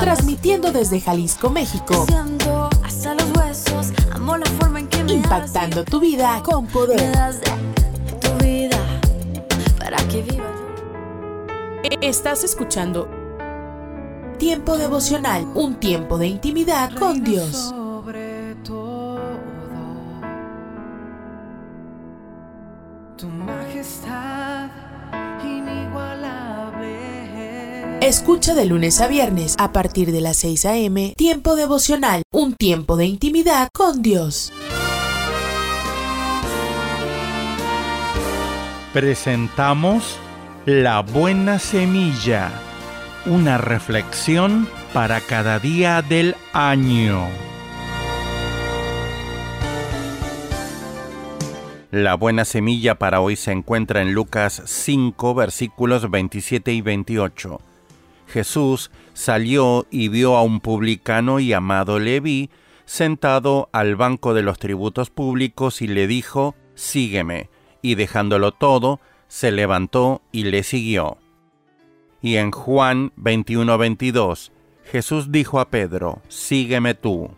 Transmitiendo desde Jalisco, México, siento hasta los huesos. Amo la forma en que me impactando tu vida con. Me poder. das de tu vida para que viva yo. Estás escuchando Tiempo devocional, un tiempo de intimidad con Dios. Escucha de lunes a viernes a partir de las 6 a.m. Tiempo devocional, un tiempo de intimidad con Dios. presentamos La Buena Semilla, una reflexión para cada día del año. La buena semilla para hoy se encuentra en Lucas 5 versículos 27 y 28. Jesús salió y vio a un publicano llamado Leví sentado al banco de los tributos públicos y le dijo, Sígueme y dejándolo todo, se levantó y le siguió. Y en Juan 21-22, Jesús dijo a Pedro, Sígueme tú.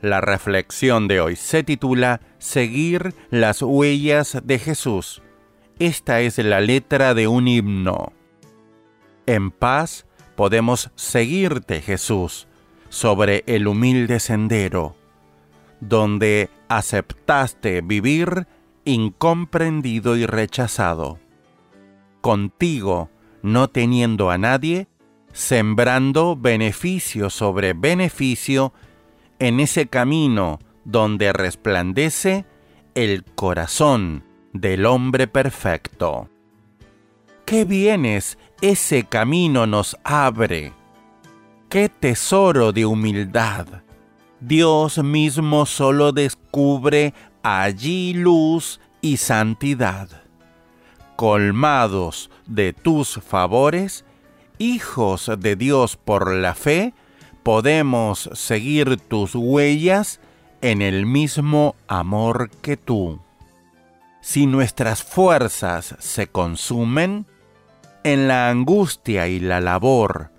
La reflexión de hoy se titula Seguir las huellas de Jesús. Esta es la letra de un himno. En paz podemos seguirte, Jesús, sobre el humilde sendero, donde aceptaste vivir incomprendido y rechazado. Contigo, no teniendo a nadie, sembrando beneficio sobre beneficio en ese camino donde resplandece el corazón del hombre perfecto. ¿Qué bienes ese camino nos abre? ¿Qué tesoro de humildad? Dios mismo solo descubre allí luz y santidad. Colmados de tus favores, hijos de Dios por la fe, podemos seguir tus huellas en el mismo amor que tú. Si nuestras fuerzas se consumen en la angustia y la labor,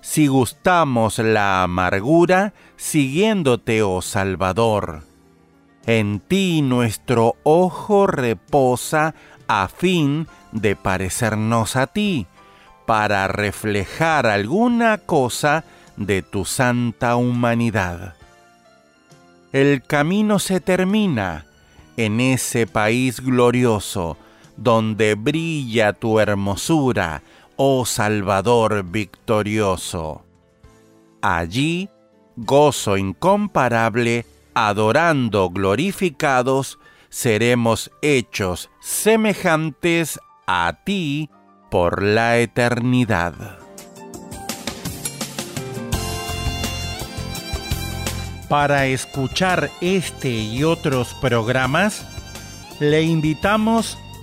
si gustamos la amargura siguiéndote, oh Salvador, en ti nuestro ojo reposa a fin de parecernos a ti, para reflejar alguna cosa de tu santa humanidad. El camino se termina en ese país glorioso donde brilla tu hermosura, oh Salvador victorioso. Allí, gozo incomparable, adorando glorificados, seremos hechos semejantes a ti por la eternidad. Para escuchar este y otros programas, le invitamos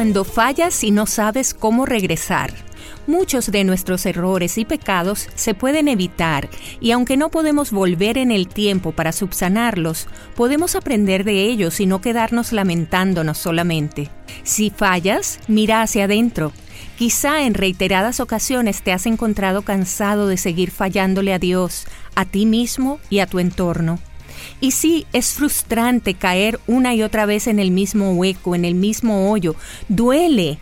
Cuando fallas y no sabes cómo regresar. Muchos de nuestros errores y pecados se pueden evitar y aunque no podemos volver en el tiempo para subsanarlos, podemos aprender de ellos y no quedarnos lamentándonos solamente. Si fallas, mira hacia adentro. Quizá en reiteradas ocasiones te has encontrado cansado de seguir fallándole a Dios, a ti mismo y a tu entorno. Y sí, es frustrante caer una y otra vez en el mismo hueco, en el mismo hoyo. Duele.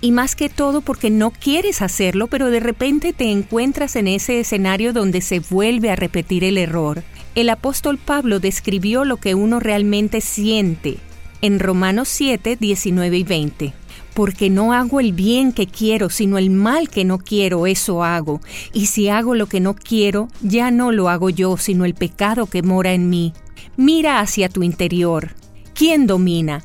Y más que todo porque no quieres hacerlo, pero de repente te encuentras en ese escenario donde se vuelve a repetir el error. El apóstol Pablo describió lo que uno realmente siente en Romanos 7, 19 y 20 porque no hago el bien que quiero, sino el mal que no quiero, eso hago. Y si hago lo que no quiero, ya no lo hago yo, sino el pecado que mora en mí. Mira hacia tu interior. ¿Quién domina?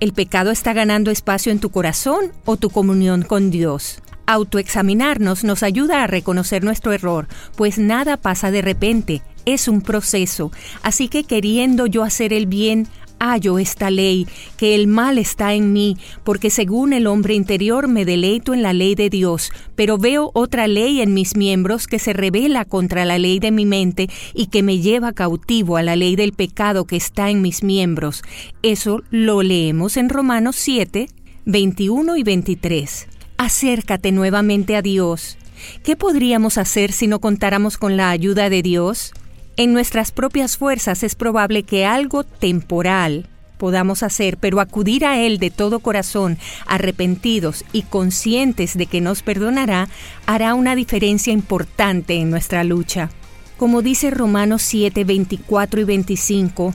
¿El pecado está ganando espacio en tu corazón o tu comunión con Dios? Autoexaminarnos nos ayuda a reconocer nuestro error, pues nada pasa de repente, es un proceso. Así que queriendo yo hacer el bien, hallo esta ley, que el mal está en mí, porque según el hombre interior me deleito en la ley de Dios, pero veo otra ley en mis miembros que se revela contra la ley de mi mente y que me lleva cautivo a la ley del pecado que está en mis miembros. Eso lo leemos en Romanos 7, 21 y 23. Acércate nuevamente a Dios. ¿Qué podríamos hacer si no contáramos con la ayuda de Dios? En nuestras propias fuerzas es probable que algo temporal podamos hacer, pero acudir a Él de todo corazón, arrepentidos y conscientes de que nos perdonará, hará una diferencia importante en nuestra lucha. Como dice Romanos 7, 24 y 25,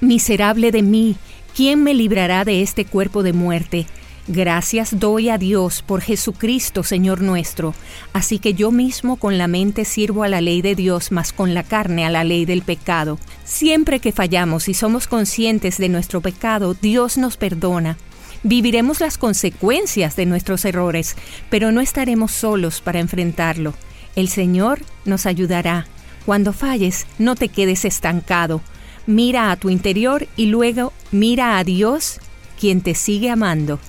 Miserable de mí, ¿quién me librará de este cuerpo de muerte? Gracias doy a Dios por Jesucristo, Señor nuestro. Así que yo mismo con la mente sirvo a la ley de Dios, mas con la carne a la ley del pecado. Siempre que fallamos y somos conscientes de nuestro pecado, Dios nos perdona. Viviremos las consecuencias de nuestros errores, pero no estaremos solos para enfrentarlo. El Señor nos ayudará. Cuando falles, no te quedes estancado. Mira a tu interior y luego mira a Dios, quien te sigue amando.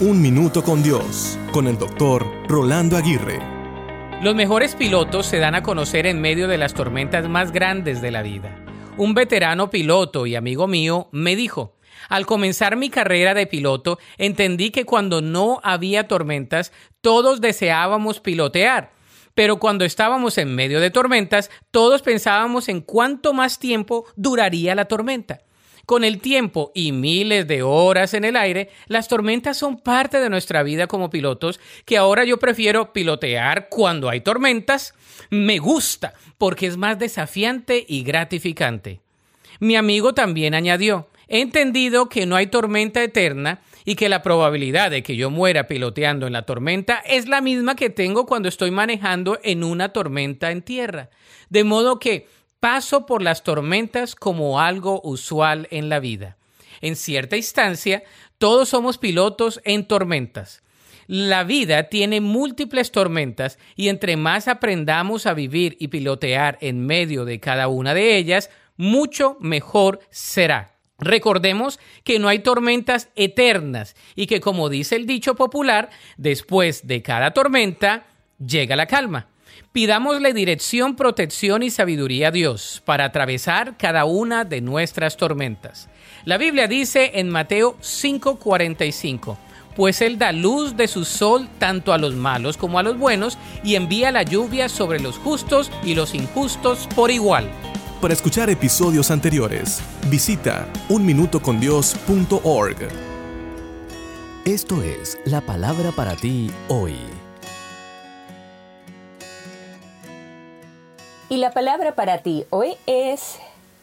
Un Minuto con Dios, con el doctor Rolando Aguirre. Los mejores pilotos se dan a conocer en medio de las tormentas más grandes de la vida. Un veterano piloto y amigo mío me dijo, al comenzar mi carrera de piloto, entendí que cuando no había tormentas, todos deseábamos pilotear. Pero cuando estábamos en medio de tormentas, todos pensábamos en cuánto más tiempo duraría la tormenta. Con el tiempo y miles de horas en el aire, las tormentas son parte de nuestra vida como pilotos, que ahora yo prefiero pilotear cuando hay tormentas. Me gusta, porque es más desafiante y gratificante. Mi amigo también añadió, he entendido que no hay tormenta eterna y que la probabilidad de que yo muera piloteando en la tormenta es la misma que tengo cuando estoy manejando en una tormenta en tierra. De modo que paso por las tormentas como algo usual en la vida. En cierta instancia, todos somos pilotos en tormentas. La vida tiene múltiples tormentas y entre más aprendamos a vivir y pilotear en medio de cada una de ellas, mucho mejor será. Recordemos que no hay tormentas eternas y que, como dice el dicho popular, después de cada tormenta llega la calma. Pidámosle dirección, protección y sabiduría a Dios para atravesar cada una de nuestras tormentas. La Biblia dice en Mateo 5:45, pues Él da luz de su sol tanto a los malos como a los buenos y envía la lluvia sobre los justos y los injustos por igual. Para escuchar episodios anteriores, visita unminutocondios.org. Esto es la palabra para ti hoy. Y la palabra para ti hoy es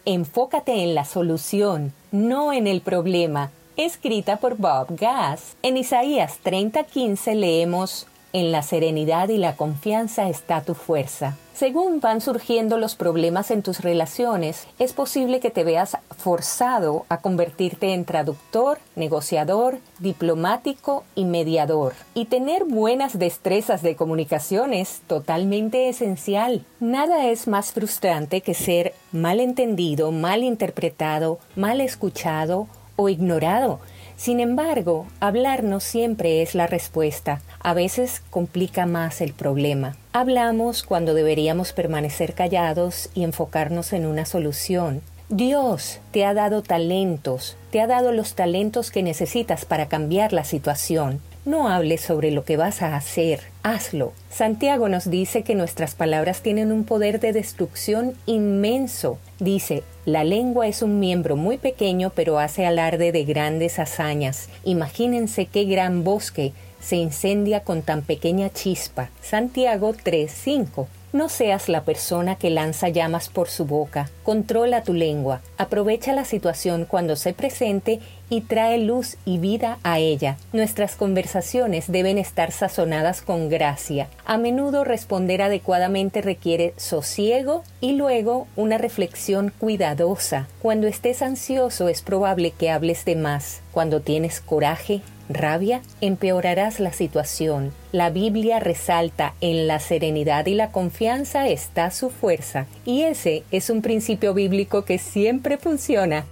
enfócate en la solución, no en el problema. Escrita por Bob Gass. En Isaías 30:15 leemos en la serenidad y la confianza está tu fuerza. Según van surgiendo los problemas en tus relaciones, es posible que te veas forzado a convertirte en traductor, negociador, diplomático y mediador. Y tener buenas destrezas de comunicación es totalmente esencial. Nada es más frustrante que ser mal entendido, mal interpretado, mal escuchado o ignorado. Sin embargo, hablar no siempre es la respuesta a veces complica más el problema. Hablamos cuando deberíamos permanecer callados y enfocarnos en una solución. Dios te ha dado talentos, te ha dado los talentos que necesitas para cambiar la situación. No hables sobre lo que vas a hacer, hazlo. Santiago nos dice que nuestras palabras tienen un poder de destrucción inmenso. Dice, la lengua es un miembro muy pequeño pero hace alarde de grandes hazañas. Imagínense qué gran bosque se incendia con tan pequeña chispa. Santiago 3:5. No seas la persona que lanza llamas por su boca. Controla tu lengua. Aprovecha la situación cuando se presente y trae luz y vida a ella. Nuestras conversaciones deben estar sazonadas con gracia. A menudo responder adecuadamente requiere sosiego y luego una reflexión cuidadosa. Cuando estés ansioso es probable que hables de más. Cuando tienes coraje, rabia, empeorarás la situación. La Biblia resalta en la serenidad y la confianza está su fuerza, y ese es un principio bíblico que siempre funciona.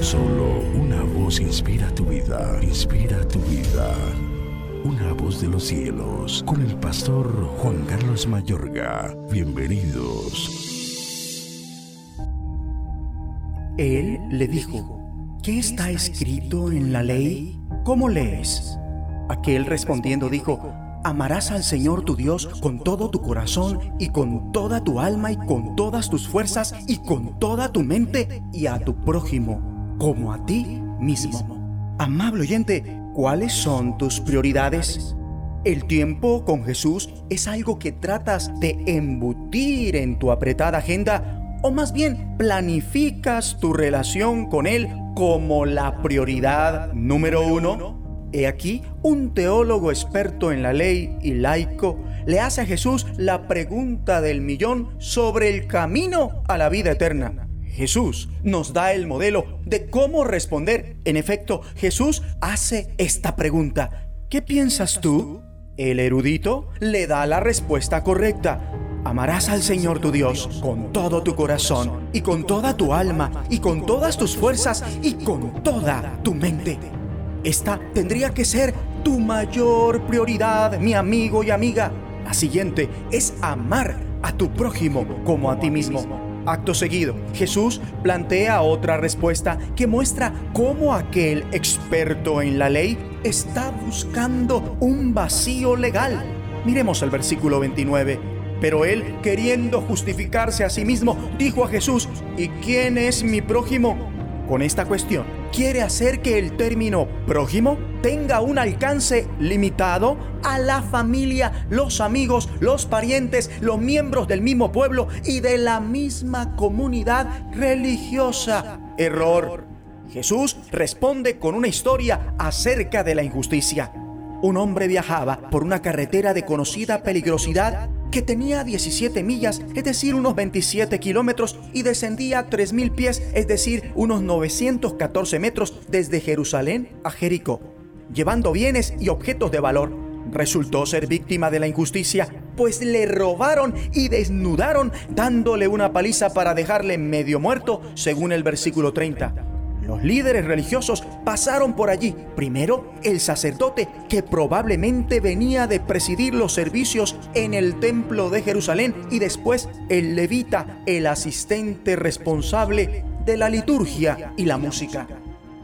Solo una voz inspira tu vida, inspira tu vida. Una voz de los cielos, con el pastor Juan Carlos Mayorga. Bienvenidos. Él le dijo, ¿qué está escrito en la ley? ¿Cómo lees? Aquel respondiendo dijo, amarás al Señor tu Dios con todo tu corazón y con toda tu alma y con todas tus fuerzas y con toda tu mente y a tu prójimo como a ti mismo. Amable oyente, ¿cuáles son tus prioridades? El tiempo con Jesús es algo que tratas de embutir en tu apretada agenda o más bien planificas tu relación con Él como la prioridad número uno? He aquí, un teólogo experto en la ley y laico le hace a Jesús la pregunta del millón sobre el camino a la vida eterna. Jesús nos da el modelo de cómo responder. En efecto, Jesús hace esta pregunta. ¿Qué piensas tú? El erudito le da la respuesta correcta. Amarás al Señor tu Dios con todo tu corazón y con toda tu alma y con todas tus fuerzas y con toda tu mente. Esta tendría que ser tu mayor prioridad, mi amigo y amiga. La siguiente es amar a tu prójimo como a ti mismo. Acto seguido, Jesús plantea otra respuesta que muestra cómo aquel experto en la ley está buscando un vacío legal. Miremos el versículo 29. Pero él, queriendo justificarse a sí mismo, dijo a Jesús, ¿y quién es mi prójimo? Con esta cuestión, quiere hacer que el término prójimo tenga un alcance limitado a la familia, los amigos, los parientes, los miembros del mismo pueblo y de la misma comunidad religiosa. Error. Jesús responde con una historia acerca de la injusticia. Un hombre viajaba por una carretera de conocida peligrosidad que tenía 17 millas, es decir, unos 27 kilómetros, y descendía 3.000 pies, es decir, unos 914 metros desde Jerusalén a Jericó, llevando bienes y objetos de valor. Resultó ser víctima de la injusticia, pues le robaron y desnudaron, dándole una paliza para dejarle medio muerto, según el versículo 30. Los líderes religiosos pasaron por allí. Primero, el sacerdote, que probablemente venía de presidir los servicios en el templo de Jerusalén, y después el levita, el asistente responsable de la liturgia y la música.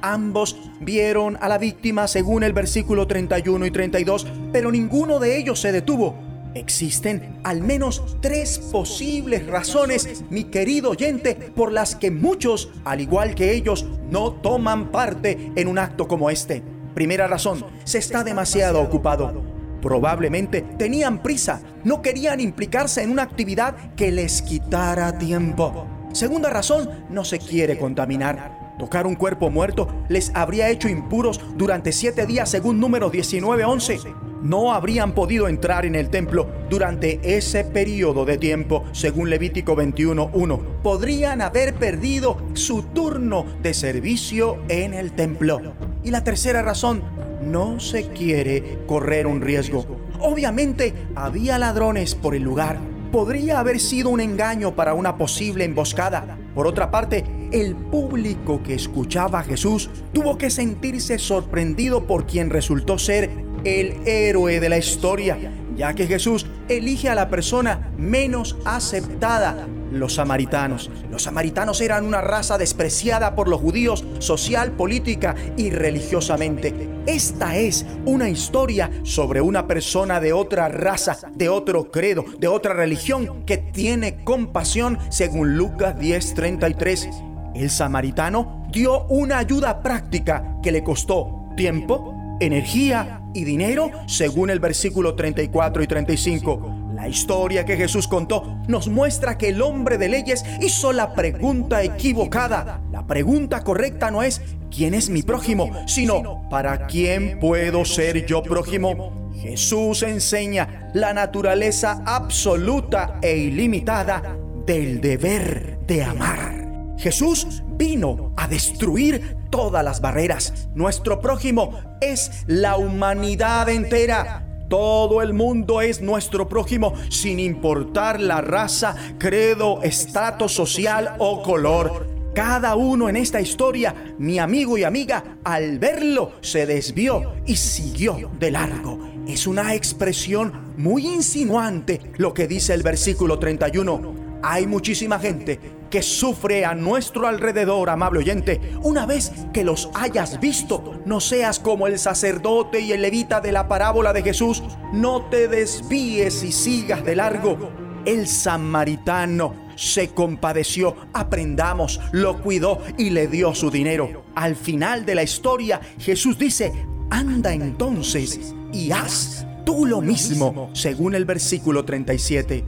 Ambos vieron a la víctima según el versículo 31 y 32, pero ninguno de ellos se detuvo Existen al menos tres posibles razones, mi querido oyente, por las que muchos, al igual que ellos, no toman parte en un acto como este. Primera razón, se está demasiado ocupado. Probablemente tenían prisa, no querían implicarse en una actividad que les quitara tiempo. Segunda razón, no se quiere contaminar. Tocar un cuerpo muerto les habría hecho impuros durante siete días según número 1911 no habrían podido entrar en el templo durante ese periodo de tiempo, según Levítico 21.1. Podrían haber perdido su turno de servicio en el templo. Y la tercera razón, no se quiere correr un riesgo. Obviamente había ladrones por el lugar. Podría haber sido un engaño para una posible emboscada. Por otra parte, el público que escuchaba a Jesús tuvo que sentirse sorprendido por quien resultó ser el héroe de la historia, ya que Jesús elige a la persona menos aceptada, los samaritanos. Los samaritanos eran una raza despreciada por los judíos social, política y religiosamente. Esta es una historia sobre una persona de otra raza, de otro credo, de otra religión que tiene compasión según Lucas 10:33. El samaritano dio una ayuda práctica que le costó tiempo, energía y dinero según el versículo 34 y 35. La historia que Jesús contó nos muestra que el hombre de leyes hizo la pregunta equivocada. La pregunta correcta no es ¿quién es mi prójimo? sino ¿para quién puedo ser yo prójimo? Jesús enseña la naturaleza absoluta e ilimitada del deber de amar. Jesús vino a destruir todas las barreras. Nuestro prójimo es la humanidad entera. Todo el mundo es nuestro prójimo sin importar la raza, credo, estatus social o color. Cada uno en esta historia, mi amigo y amiga, al verlo se desvió y siguió de largo. Es una expresión muy insinuante lo que dice el versículo 31. Hay muchísima gente que sufre a nuestro alrededor, amable oyente. Una vez que los hayas visto, no seas como el sacerdote y el levita de la parábola de Jesús. No te desvíes y sigas de largo. El samaritano se compadeció, aprendamos, lo cuidó y le dio su dinero. Al final de la historia, Jesús dice, anda entonces y haz tú lo mismo, según el versículo 37.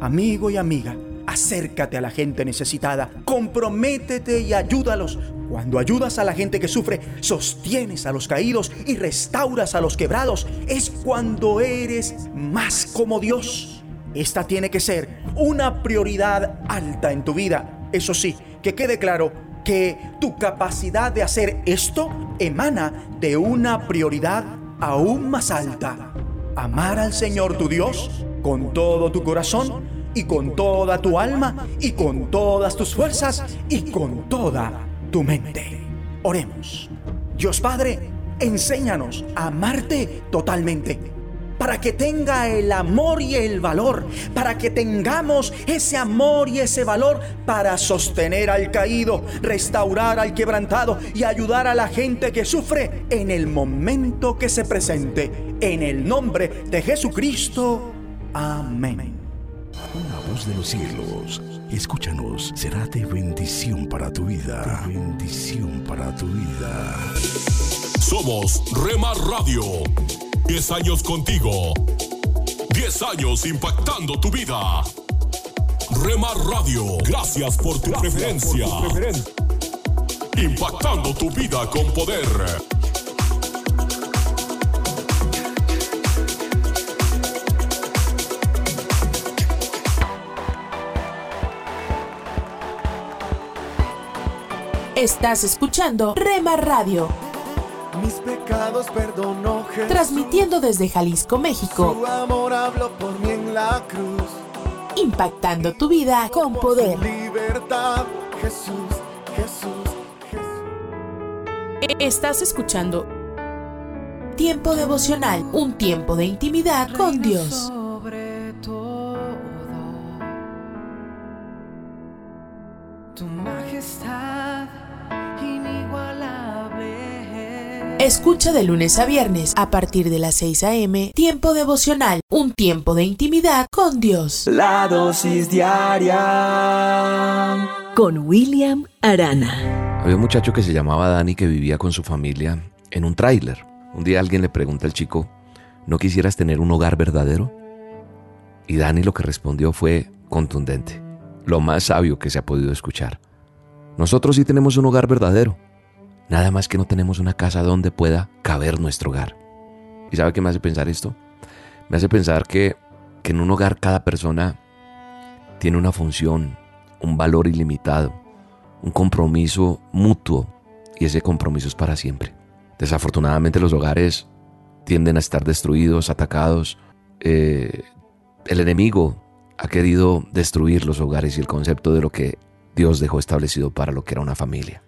Amigo y amiga, Acércate a la gente necesitada, comprométete y ayúdalos. Cuando ayudas a la gente que sufre, sostienes a los caídos y restauras a los quebrados, es cuando eres más como Dios. Esta tiene que ser una prioridad alta en tu vida. Eso sí, que quede claro que tu capacidad de hacer esto emana de una prioridad aún más alta. Amar al Señor tu Dios con todo tu corazón y con toda tu alma y con todas tus fuerzas y con toda tu mente. Oremos. Dios Padre, enséñanos a amarte totalmente para que tenga el amor y el valor, para que tengamos ese amor y ese valor para sostener al caído, restaurar al quebrantado y ayudar a la gente que sufre en el momento que se presente. En el nombre de Jesucristo. Amén. De los cielos, escúchanos, será de bendición para tu vida. De bendición para tu vida. Somos Remar Radio. 10 años contigo. 10 años impactando tu vida. Remar Radio, gracias por tu preferencia. Impactando tu vida con poder. Estás escuchando Rema Radio. Mis pecados perdonó Jesús. Transmitiendo desde Jalisco, México. Su amor habló por mí en la cruz. Impactando tu vida con poder. Libertad, Jesús, Jesús, Jesús. Estás escuchando Tiempo devocional, un tiempo de intimidad con Dios. Escucha de lunes a viernes a partir de las 6 a.m. Tiempo devocional, un tiempo de intimidad con Dios. La dosis diaria con William Arana. Había un muchacho que se llamaba Dani que vivía con su familia en un tráiler. Un día alguien le pregunta al chico, ¿no quisieras tener un hogar verdadero? Y Dani lo que respondió fue contundente, lo más sabio que se ha podido escuchar. Nosotros sí tenemos un hogar verdadero, nada más que no tenemos una casa donde pueda caber nuestro hogar. ¿Y sabe qué me hace pensar esto? Me hace pensar que, en un hogar cada persona tiene una función, un valor ilimitado, un compromiso mutuo, y ese compromiso es para siempre. Desafortunadamente los hogares tienden a estar destruidos, atacados. Eh, el enemigo ha querido destruir los hogares y el concepto de lo que Dios dejó establecido para lo que era una familia.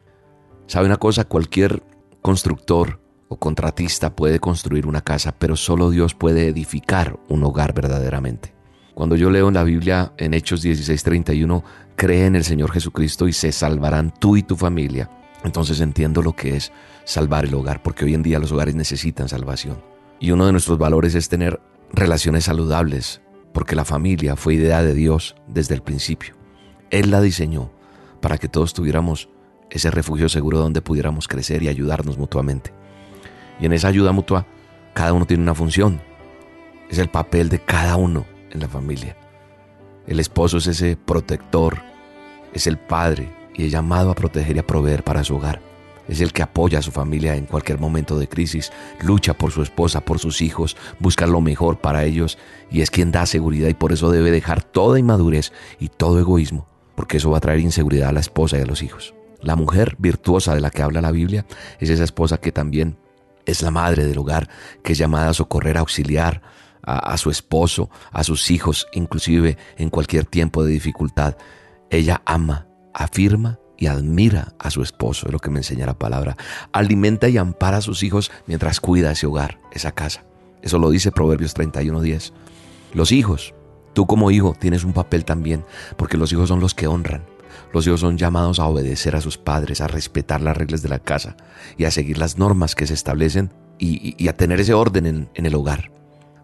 ¿Sabe una cosa? Cualquier constructor o contratista puede construir una casa, pero solo Dios puede edificar un hogar verdaderamente. Cuando yo leo en la Biblia en Hechos 16:31, cree en el Señor Jesucristo y se salvarán tú y tu familia, entonces entiendo lo que es salvar el hogar, porque hoy en día los hogares necesitan salvación. Y uno de nuestros valores es tener relaciones saludables, porque la familia fue idea de Dios desde el principio. Él la diseñó para que todos tuviéramos ese refugio seguro donde pudiéramos crecer y ayudarnos mutuamente. Y en esa ayuda mutua, cada uno tiene una función. Es el papel de cada uno en la familia. El esposo es ese protector, es el padre y es llamado a proteger y a proveer para su hogar. Es el que apoya a su familia en cualquier momento de crisis, lucha por su esposa, por sus hijos, busca lo mejor para ellos y es quien da seguridad y por eso debe dejar toda inmadurez y todo egoísmo, porque eso va a traer inseguridad a la esposa y a los hijos. La mujer virtuosa de la que habla la Biblia es esa esposa que también es la madre del hogar, que es llamada a socorrer, a auxiliar a, su esposo, a sus hijos, inclusive en cualquier tiempo de dificultad. Ella ama, afirma y admira a su esposo, es lo que me enseña la palabra. Alimenta y ampara a sus hijos mientras cuida ese hogar, esa casa. Eso lo dice Proverbios 31.10. Los hijos, tú como hijo tienes un papel también, porque los hijos son los que honran. Los hijos son llamados a obedecer a sus padres, a respetar las reglas de la casa y a seguir las normas que se establecen y, a tener ese orden en, en el hogar.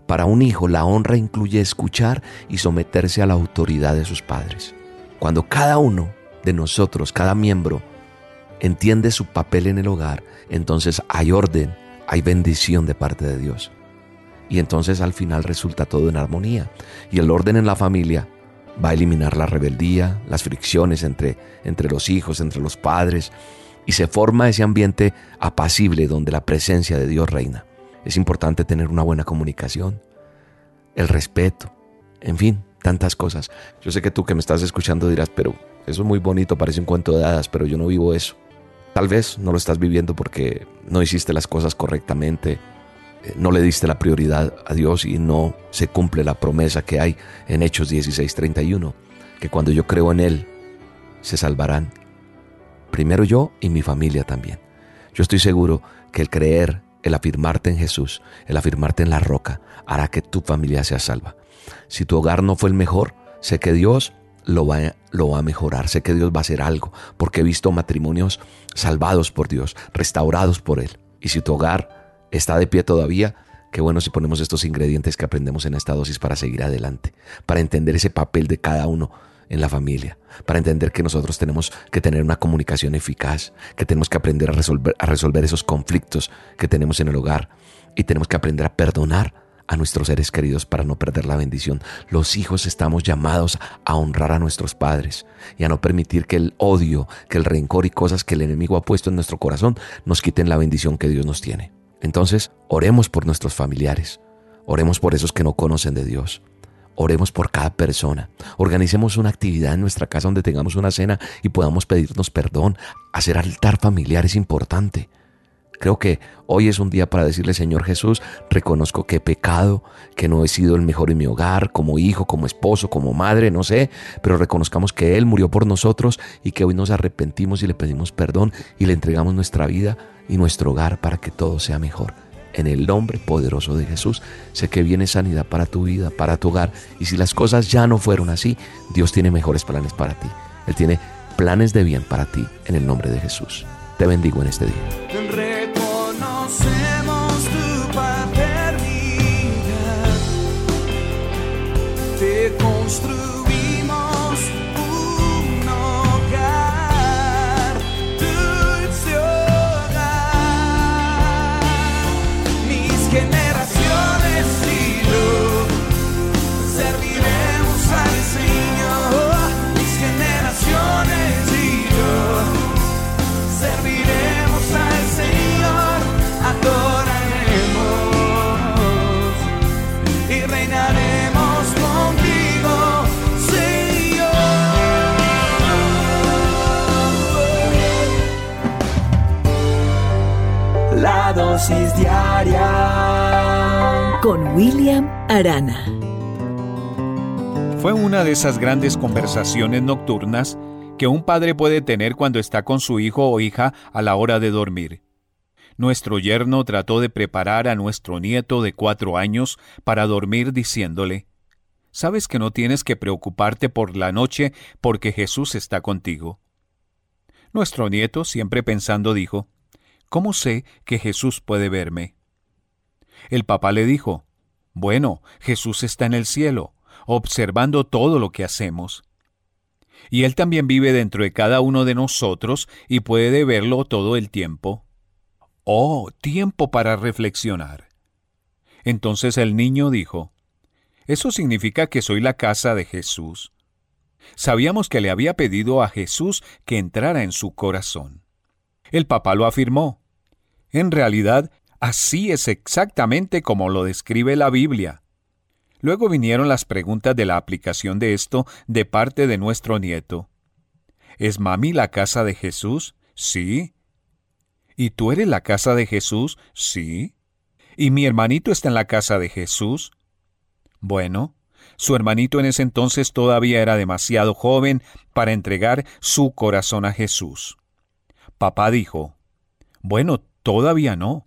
Para un hijo la honra incluye escuchar y someterse a la autoridad de sus padres. Cuando cada uno de nosotros, cada miembro, entiende su papel en el hogar, entonces hay orden, hay bendición de parte de Dios. Y entonces al final resulta todo en armonía. Y el orden en la familia va a eliminar la rebeldía, las fricciones entre, entre los hijos, entre los padres, y se forma ese ambiente apacible donde la presencia de Dios reina. Es importante tener una buena comunicación, el respeto, en fin, tantas cosas. Yo sé que tú que me estás escuchando dirás, pero eso es muy bonito, parece un cuento de hadas, pero yo no vivo eso. Tal vez no lo estás viviendo porque no hiciste las cosas correctamente, no le diste la prioridad a Dios y no se cumple la promesa que hay en Hechos 16:31, que cuando yo creo en Él, se salvarán. Primero yo y mi familia también. Yo estoy seguro que el creer, el afirmarte en Jesús, el afirmarte en la roca, hará que tu familia sea salva. Si tu hogar no fue el mejor, sé que Dios lo va, lo va a mejorar, sé que Dios va a hacer algo, porque he visto matrimonios salvados por Dios, restaurados por Él. Y si tu hogar está de pie todavía, qué bueno si ponemos estos ingredientes que aprendemos en esta dosis para seguir adelante, para entender ese papel de cada uno en la familia, para entender que nosotros tenemos que tener una comunicación eficaz, que tenemos que aprender a resolver, a resolver esos conflictos que tenemos en el hogar y tenemos que aprender a perdonar a nuestros seres queridos para no perder la bendición. Los hijos estamos llamados a honrar a nuestros padres y a no permitir que el odio, que el rencor y cosas que el enemigo ha puesto en nuestro corazón nos quiten la bendición que Dios nos tiene. Entonces, oremos por nuestros familiares, oremos por esos que no conocen de Dios. Oremos por cada persona. Organicemos una actividad en nuestra casa donde tengamos una cena y podamos pedirnos perdón. Hacer altar familiar es importante. Creo que hoy es un día para decirle, Señor Jesús, reconozco que he pecado, que no he sido el mejor en mi hogar, como hijo, como esposo, como madre, no sé, pero reconozcamos que Él murió por nosotros y que hoy nos arrepentimos y le pedimos perdón y le entregamos nuestra vida y nuestro hogar para que todo sea mejor. En el nombre poderoso de Jesús, sé que viene sanidad para tu vida, para tu hogar. Y si las cosas ya no fueron así, Dios tiene mejores planes para ti. Él tiene planes de bien para ti en el nombre de Jesús. Te bendigo en este día. construimos La dosis diaria con William Arana. Fue una de esas grandes conversaciones nocturnas que un padre puede tener cuando está con su hijo o hija a la hora de dormir. nuestro yerno trató de preparar a nuestro nieto de cuatro años para dormir diciéndole, Sabes que no tienes que preocuparte por la noche porque Jesús está contigo. Nuestro nieto, siempre pensando, dijo, ¿Cómo sé que Jesús puede verme? El papá le dijo, Bueno, Jesús está en el cielo, observando todo lo que hacemos. Y Él también vive dentro de cada uno de nosotros y puede verlo todo el tiempo. Oh, tiempo para reflexionar. Entonces el niño dijo, Eso significa que soy la casa de Jesús. Sabíamos que le había pedido a Jesús que entrara en su corazón. El papá lo afirmó. En realidad, así es exactamente como lo describe la Biblia. Luego vinieron las preguntas de la aplicación de esto de parte de nuestro nieto. ¿Es mami la casa de Jesús? Sí. ¿Y tú eres la casa de Jesús? Sí. ¿Y mi hermanito está en la casa de Jesús? Bueno, su hermanito en ese entonces todavía era demasiado joven para entregar su corazón a Jesús. Papá dijo, Bueno, todavía no.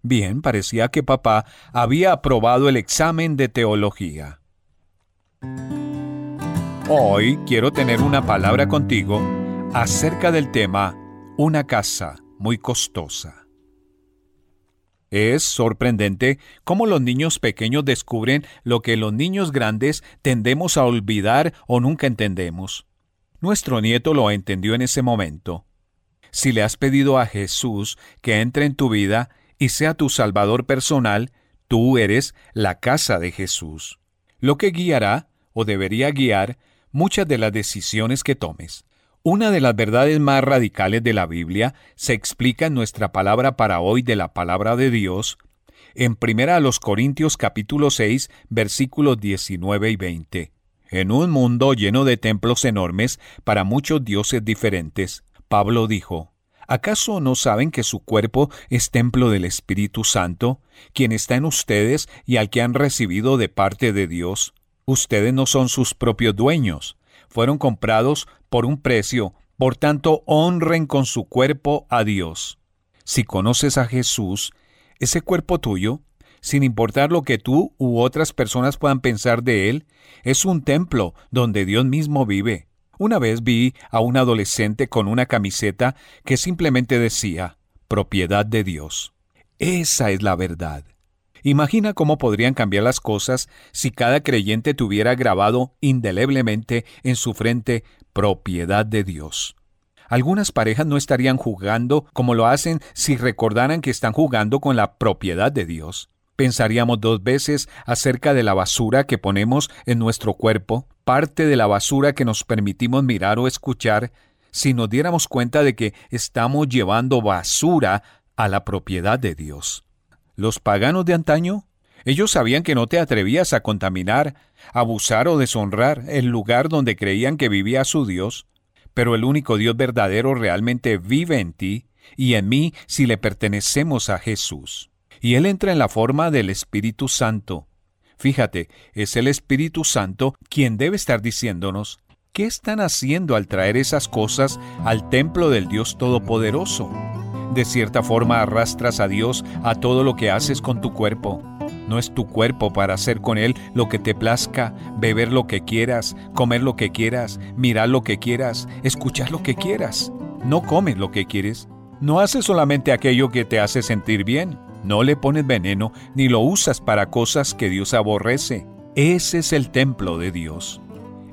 Bien, parecía que papá había aprobado el examen de teología. Hoy quiero tener una palabra contigo acerca del tema una casa muy costosa. Es sorprendente cómo los niños pequeños descubren lo que los niños grandes tendemos a olvidar o nunca entendemos. Nuestro nieto lo entendió en ese momento. Si le has pedido a Jesús que entre en tu vida y sea tu Salvador personal, tú eres la casa de Jesús, lo que guiará o debería guiar muchas de las decisiones que tomes. Una de las verdades más radicales de la Biblia se explica en nuestra palabra para hoy de la palabra de Dios en 1 Corintios capítulo 6 versículos 19 y 20. En un mundo lleno de templos enormes para muchos dioses diferentes, Pablo dijo, ¿Acaso no saben que su cuerpo es templo del Espíritu Santo, quien está en ustedes y al que han recibido de parte de Dios? Ustedes no son sus propios dueños, fueron comprados por un precio, por tanto honren con su cuerpo a Dios. Si conoces a Jesús, ese cuerpo tuyo, sin importar lo que tú u otras personas puedan pensar de él, es un templo donde Dios mismo vive. Una vez vi a un adolescente con una camiseta que simplemente decía, propiedad de Dios. Esa es la verdad. Imagina cómo podrían cambiar las cosas si cada creyente tuviera grabado indeleblemente en su frente propiedad de Dios. Algunas parejas no estarían jugando como lo hacen si recordaran que están jugando con la propiedad de Dios. Pensaríamos dos veces acerca de la basura que ponemos en nuestro cuerpo, parte de la basura que nos permitimos mirar o escuchar, si nos diéramos cuenta de que estamos llevando basura a la propiedad de Dios. Los paganos de antaño, ellos sabían que no te atrevías a contaminar, abusar o deshonrar el lugar donde creían que vivía su Dios, pero el único Dios verdadero realmente vive en ti y en mí si le pertenecemos a Jesús y Él entra en la forma del Espíritu Santo. Fíjate, es el Espíritu Santo quien debe estar diciéndonos, ¿qué están haciendo al traer esas cosas al templo del Dios Todopoderoso? De cierta forma arrastras a Dios a todo lo que haces con tu cuerpo. No es tu cuerpo para hacer con él lo que te plazca, beber lo que quieras, comer lo que quieras, mirar lo que quieras, escuchar lo que quieras. No comes lo que quieres. No haces solamente aquello que te hace sentir bien. No le pones veneno ni lo usas para cosas que Dios aborrece. Ese es el templo de Dios.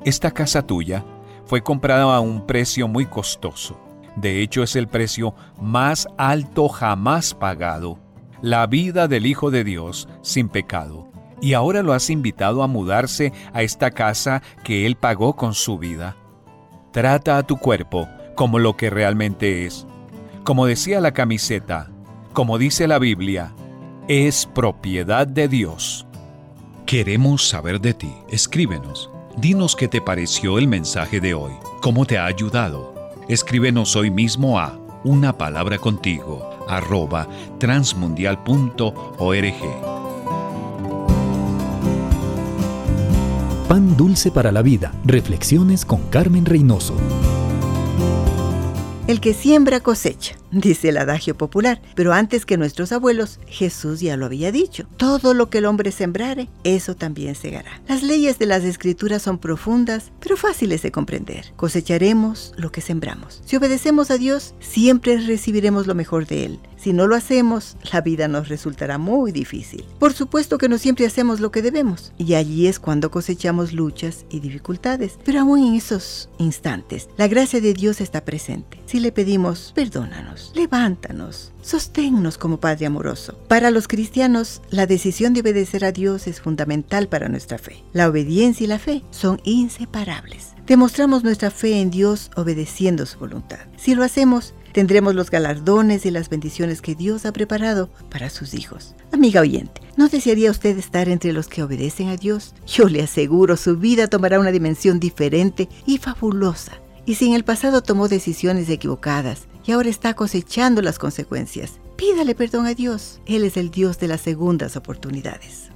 Esta casa tuya fue comprada a un precio muy costoso. De hecho, es el precio más alto jamás pagado. La vida del Hijo de Dios sin pecado. Y ahora lo has invitado a mudarse a esta casa que Él pagó con su vida. Trata a tu cuerpo como lo que realmente es. Como decía la camiseta, como dice la Biblia, es propiedad de Dios. Queremos saber de ti. Escríbenos. Dinos qué te pareció el mensaje de hoy, cómo te ha ayudado. Escríbenos hoy mismo a una palabra contigo arroba transmundial.org. Pan dulce para la vida. Reflexiones con Carmen Reynoso. El que siembra cosecha. dice el adagio popular, pero antes que nuestros abuelos, Jesús ya lo había dicho. Todo lo que el hombre sembrare, eso también segará. Las leyes de las escrituras son profundas, pero fáciles de comprender. Cosecharemos lo que sembramos. Si obedecemos a Dios, siempre recibiremos lo mejor de Él. Si no lo hacemos, la vida nos resultará muy difícil. Por supuesto que no siempre hacemos lo que debemos, y allí es cuando cosechamos luchas y dificultades. Pero aún en esos instantes, la gracia de Dios está presente. Si le pedimos, perdónanos, levántanos, Sosténnos como Padre amoroso. Para los cristianos, la decisión de obedecer a Dios es fundamental para nuestra fe. La obediencia y la fe son inseparables. Demostramos nuestra fe en Dios obedeciendo su voluntad. Si lo hacemos, tendremos los galardones y las bendiciones que Dios ha preparado para sus hijos. Amiga oyente, ¿no desearía usted estar entre los que obedecen a Dios? Yo le aseguro, su vida tomará una dimensión diferente y fabulosa. Y si en el pasado tomó decisiones equivocadas y ahora está cosechando las consecuencias, pídale perdón a Dios. Él es el Dios de las segundas oportunidades.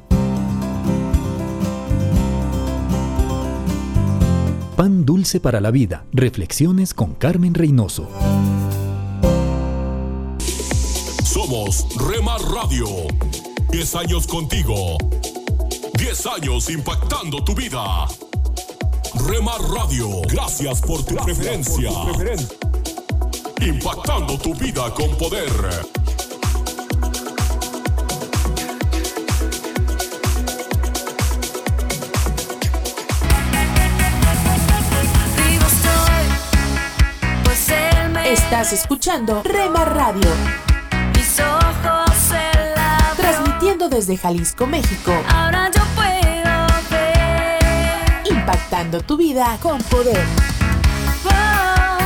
Pan dulce para la vida. Reflexiones con Carmen Reynoso. Somos Remar Radio. 10 años contigo. 10 años impactando tu vida. Remar Radio. Gracias por tu preferencia. Impactando tu vida con poder. Estás escuchando Rema Radio. Mis ojos Transmitiendo desde Jalisco, México. Ahora yo puedo ver. Impactando tu vida con poder. Oh,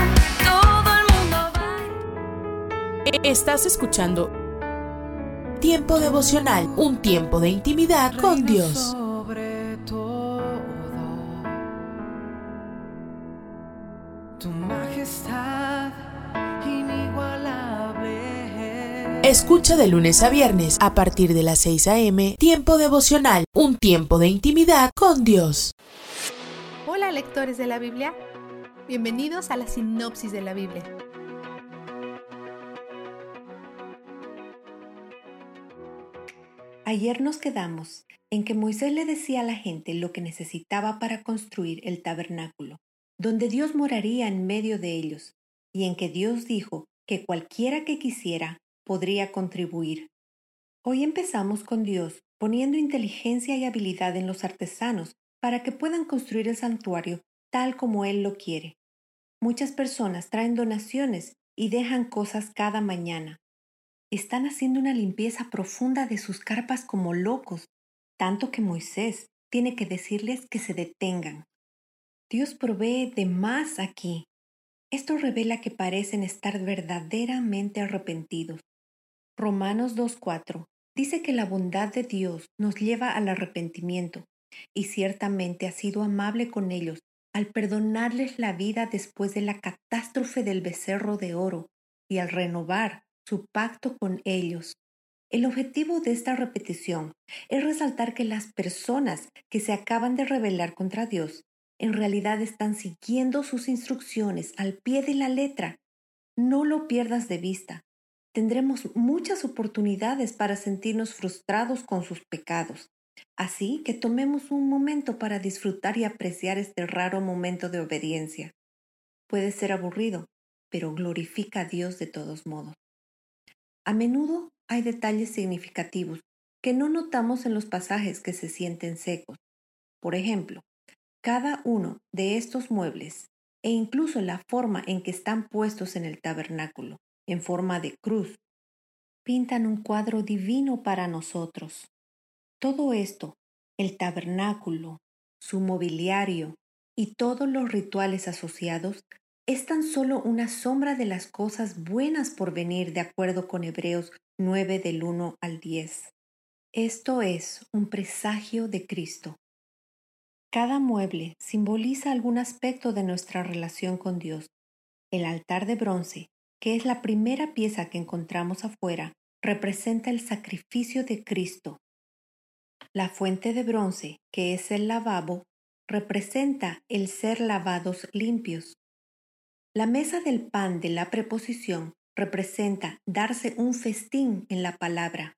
todo el mundo va. Estás escuchando Tiempo devocional, un tiempo de intimidad con Dios. Escucha de lunes a viernes a partir de las 6 a.m. Tiempo devocional, un tiempo de intimidad con Dios. Hola lectores de la Biblia, bienvenidos a la sinopsis de la Biblia. Ayer nos quedamos en que Moisés le decía a la gente lo que necesitaba para construir el tabernáculo, donde Dios moraría en medio de ellos, y en que Dios dijo que cualquiera que quisiera podría contribuir. Hoy empezamos con Dios poniendo inteligencia y habilidad en los artesanos para que puedan construir el santuario tal como Él lo quiere. Muchas personas traen donaciones y dejan cosas cada mañana. Están haciendo una limpieza profunda de sus carpas como locos, tanto que Moisés tiene que decirles que se detengan. Dios provee de más aquí. Esto revela que parecen estar verdaderamente arrepentidos. Romanos 2.4 dice que la bondad de Dios nos lleva al arrepentimiento y ciertamente ha sido amable con ellos al perdonarles la vida después de la catástrofe del becerro de oro y al renovar su pacto con ellos. El objetivo de esta repetición es resaltar que las personas que se acaban de rebelar contra Dios en realidad están siguiendo sus instrucciones al pie de la letra. No lo pierdas de vista. Tendremos muchas oportunidades para sentirnos frustrados con sus pecados. Así que tomemos un momento para disfrutar y apreciar este raro momento de obediencia. Puede ser aburrido, pero glorifica a Dios de todos modos. A menudo hay detalles significativos que no notamos en los pasajes que se sienten secos. Por ejemplo, cada uno de estos muebles e incluso la forma en que están puestos en el tabernáculo, en forma de cruz, pintan un cuadro divino para nosotros. Todo esto, el tabernáculo, su mobiliario y todos los rituales asociados, es tan solo una sombra de las cosas buenas por venir de acuerdo con Hebreos 9 del 1 al 10. Esto es un presagio de Cristo. Cada mueble simboliza algún aspecto de nuestra relación con Dios. El altar de bronce, que es la primera pieza que encontramos afuera, representa el sacrificio de Cristo. La fuente de bronce, que es el lavabo, representa el ser lavados limpios. La mesa del pan de la preposición representa darse un festín en la palabra.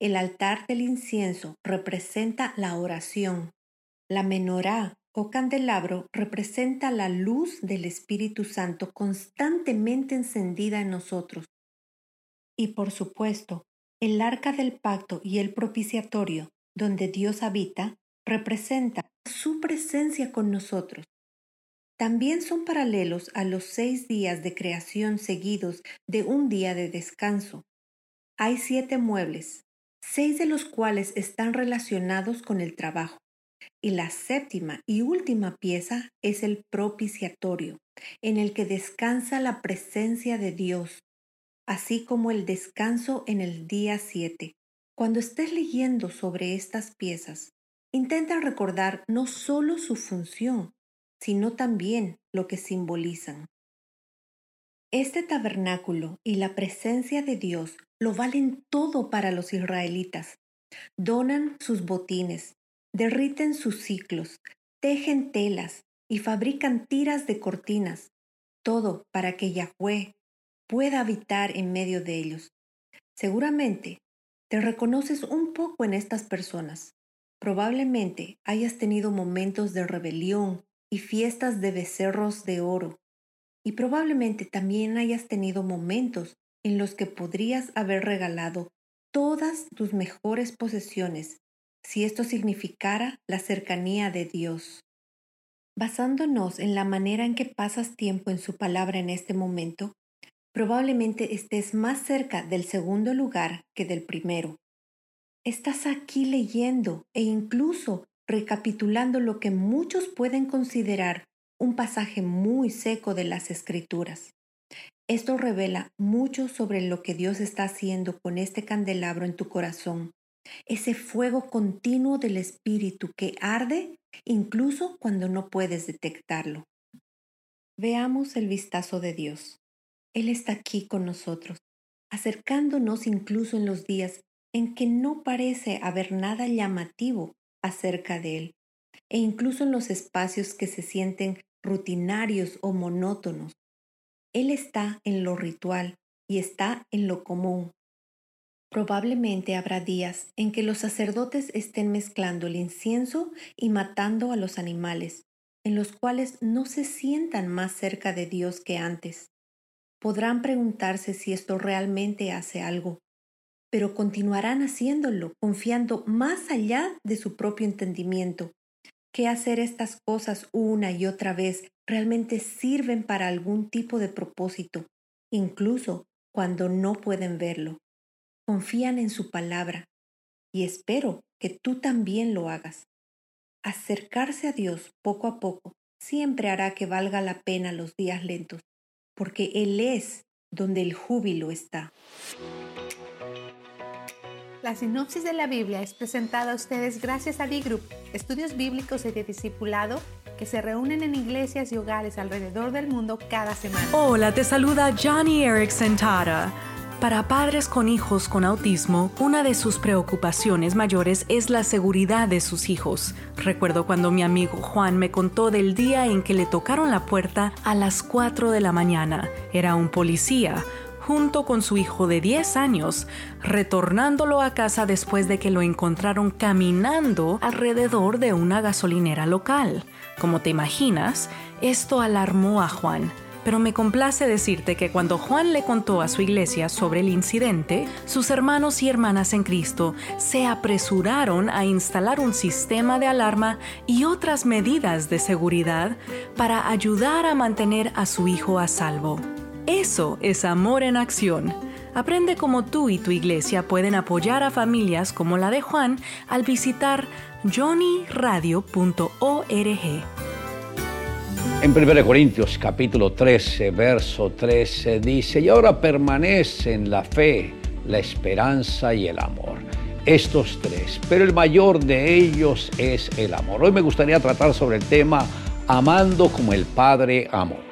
El altar del incienso representa la oración. La menorá o candelabro representa la luz del Espíritu Santo constantemente encendida en nosotros. Y por supuesto, el arca del pacto y el propiciatorio, donde Dios habita, representa su presencia con nosotros. También son paralelos a los seis días de creación seguidos de un día de descanso. Hay siete muebles, seis de los cuales están relacionados con el trabajo. Y la séptima y última pieza es el propiciatorio, en el que descansa la presencia de Dios, así como el descanso en el día siete. Cuando estés leyendo sobre estas piezas, intenta recordar no solo su función, sino también lo que simbolizan. Este tabernáculo y la presencia de Dios lo valen todo para los israelitas. Donan sus botines, derriten sus ciclos, tejen telas y fabrican tiras de cortinas, todo para que Yahweh pueda habitar en medio de ellos. Seguramente te reconoces un poco en estas personas. Probablemente hayas tenido momentos de rebelión y fiestas de becerros de oro. Y probablemente también hayas tenido momentos en los que podrías haber regalado todas tus mejores posesiones si esto significara la cercanía de Dios. Basándonos en la manera en que pasas tiempo en su palabra en este momento, probablemente estés más cerca del segundo lugar que del primero. Estás aquí leyendo e incluso recapitulando lo que muchos pueden considerar un pasaje muy seco de las escrituras. Esto revela mucho sobre lo que Dios está haciendo con este candelabro en tu corazón ese fuego continuo del Espíritu que arde incluso cuando no puedes detectarlo. Veamos el vistazo de Dios. Él está aquí con nosotros, acercándonos incluso en los días en que no parece haber nada llamativo acerca de Él, e incluso en los espacios que se sienten rutinarios o monótonos. Él está en lo ritual y está en lo común, Probablemente habrá días en que los sacerdotes estén mezclando el incienso y matando a los animales, en los cuales no se sientan más cerca de Dios que antes. Podrán preguntarse si esto realmente hace algo, pero continuarán haciéndolo, confiando más allá de su propio entendimiento, que hacer estas cosas una y otra vez realmente sirven para algún tipo de propósito, incluso cuando no pueden verlo confían en su palabra y espero que tú también lo hagas. Acercarse a Dios poco a poco siempre hará que valga la pena los días lentos, porque Él es donde el júbilo está. La sinopsis de la Biblia es presentada a ustedes gracias a D-Group, estudios bíblicos y de discipulado que se reúnen en iglesias y hogares alrededor del mundo cada semana. Hola, te saluda Johnny Erickson Tara. Para padres con hijos con autismo, una de sus preocupaciones mayores es la seguridad de sus hijos. Recuerdo cuando mi amigo Juan me contó del día en que le tocaron la puerta a las 4 de la mañana. Era un policía junto con su hijo de 10 años, retornándolo a casa después de que lo encontraron caminando alrededor de una gasolinera local. Como te imaginas, esto alarmó a Juan pero me complace decirte que cuando Juan le contó a su iglesia sobre el incidente, sus hermanos y hermanas en Cristo se apresuraron a instalar un sistema de alarma y otras medidas de seguridad para ayudar a mantener a su hijo a salvo. Eso es amor en acción. Aprende cómo tú y tu iglesia pueden apoyar a familias como la de Juan al visitar johnnyradio.org. En 1 Corintios capítulo 13, verso 13 dice, y ahora permanecen la fe, la esperanza y el amor. Estos tres, pero el mayor de ellos es el amor. Hoy me gustaría tratar sobre el tema amando como el Padre amó.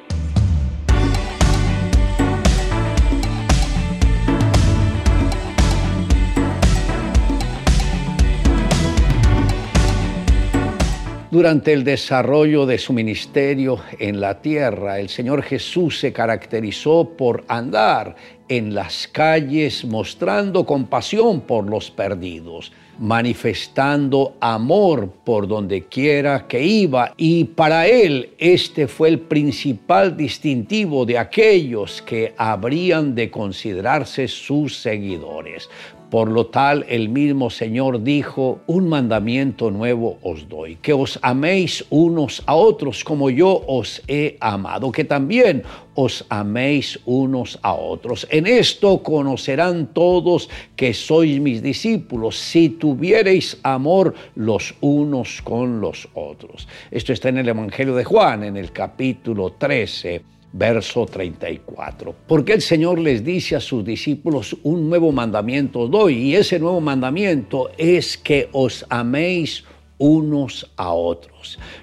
Durante el desarrollo de su ministerio en la tierra, el Señor Jesús se caracterizó por andar en las calles mostrando compasión por los perdidos, manifestando amor por donde quiera que iba. Y para él este fue el principal distintivo de aquellos que habrían de considerarse sus seguidores. Por lo tal, el mismo Señor dijo, un mandamiento nuevo os doy, que os améis unos a otros como yo os he amado, que también os améis unos a otros. En esto conocerán todos que sois mis discípulos, si tuviereis amor los unos con los otros. Esto está en el Evangelio de Juan, en el capítulo 13 verso 34. Porque el Señor les dice a sus discípulos, un nuevo mandamiento doy, y ese nuevo mandamiento es que os améis unos a otros.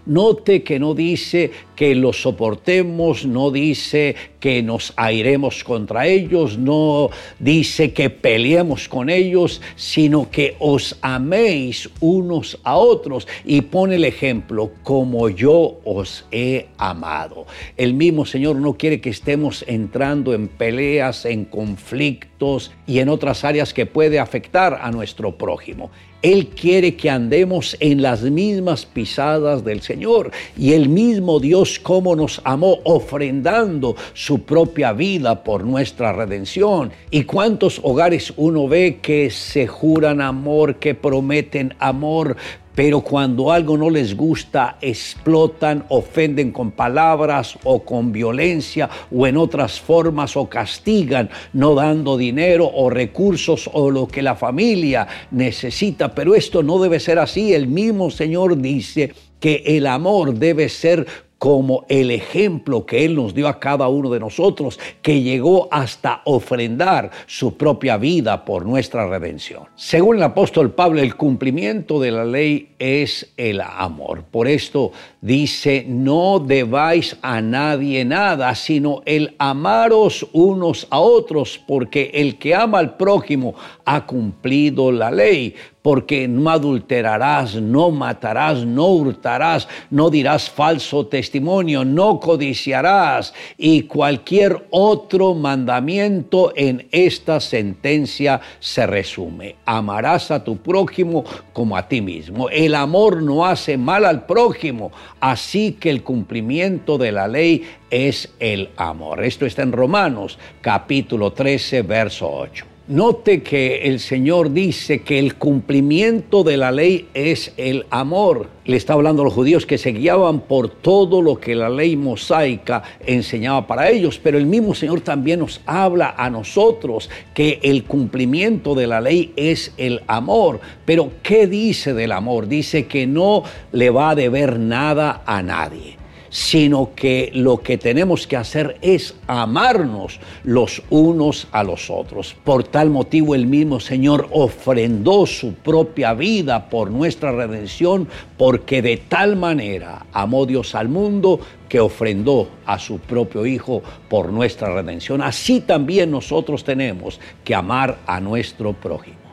Note que no dice que los soportemos, no dice que nos airemos contra ellos, no dice que peleemos con ellos, sino que os améis unos a otros. Y pone el ejemplo, como yo os he amado. El mismo Señor no quiere que estemos entrando en peleas, en conflictos y en otras áreas que puede afectar a nuestro prójimo. Él quiere que andemos en las mismas pisadas del Señor y el mismo Dios como nos amó ofrendando su propia vida por nuestra redención. Y cuántos hogares uno ve que se juran amor, que prometen amor, pero cuando algo no les gusta, explotan, ofenden con palabras o con violencia o en otras formas o castigan, no dando dinero o recursos o lo que la familia necesita. Pero esto no debe ser así. El mismo Señor dice que el amor debe ser como el ejemplo que Él nos dio a cada uno de nosotros, que llegó hasta ofrendar su propia vida por nuestra redención. Según el apóstol Pablo, el cumplimiento de la ley es el amor. Por esto dice, no debáis a nadie nada, sino el amaros unos a otros, porque el que ama al prójimo ha cumplido la ley porque no adulterarás, no matarás, no hurtarás, no dirás falso testimonio, no codiciarás y cualquier otro mandamiento en esta sentencia se resume. Amarás a tu prójimo como a ti mismo. El amor no hace mal al prójimo, así que el cumplimiento de la ley es el amor. Esto está en Romanos capítulo 13, verso 8. Note que el Señor dice que el cumplimiento de la ley es el amor. Le está hablando a los judíos que se guiaban por todo lo que la ley mosaica enseñaba para ellos, pero el mismo Señor también nos habla a nosotros que el cumplimiento de la ley es el amor. Pero ¿qué dice del amor? Dice que no le va a deber nada a nadie sino que lo que tenemos que hacer es amarnos los unos a los otros. Por tal motivo el mismo Señor ofrendó su propia vida por nuestra redención, porque de tal manera amó Dios al mundo que ofrendó a su propio Hijo por nuestra redención. Así también nosotros tenemos que amar a nuestro prójimo.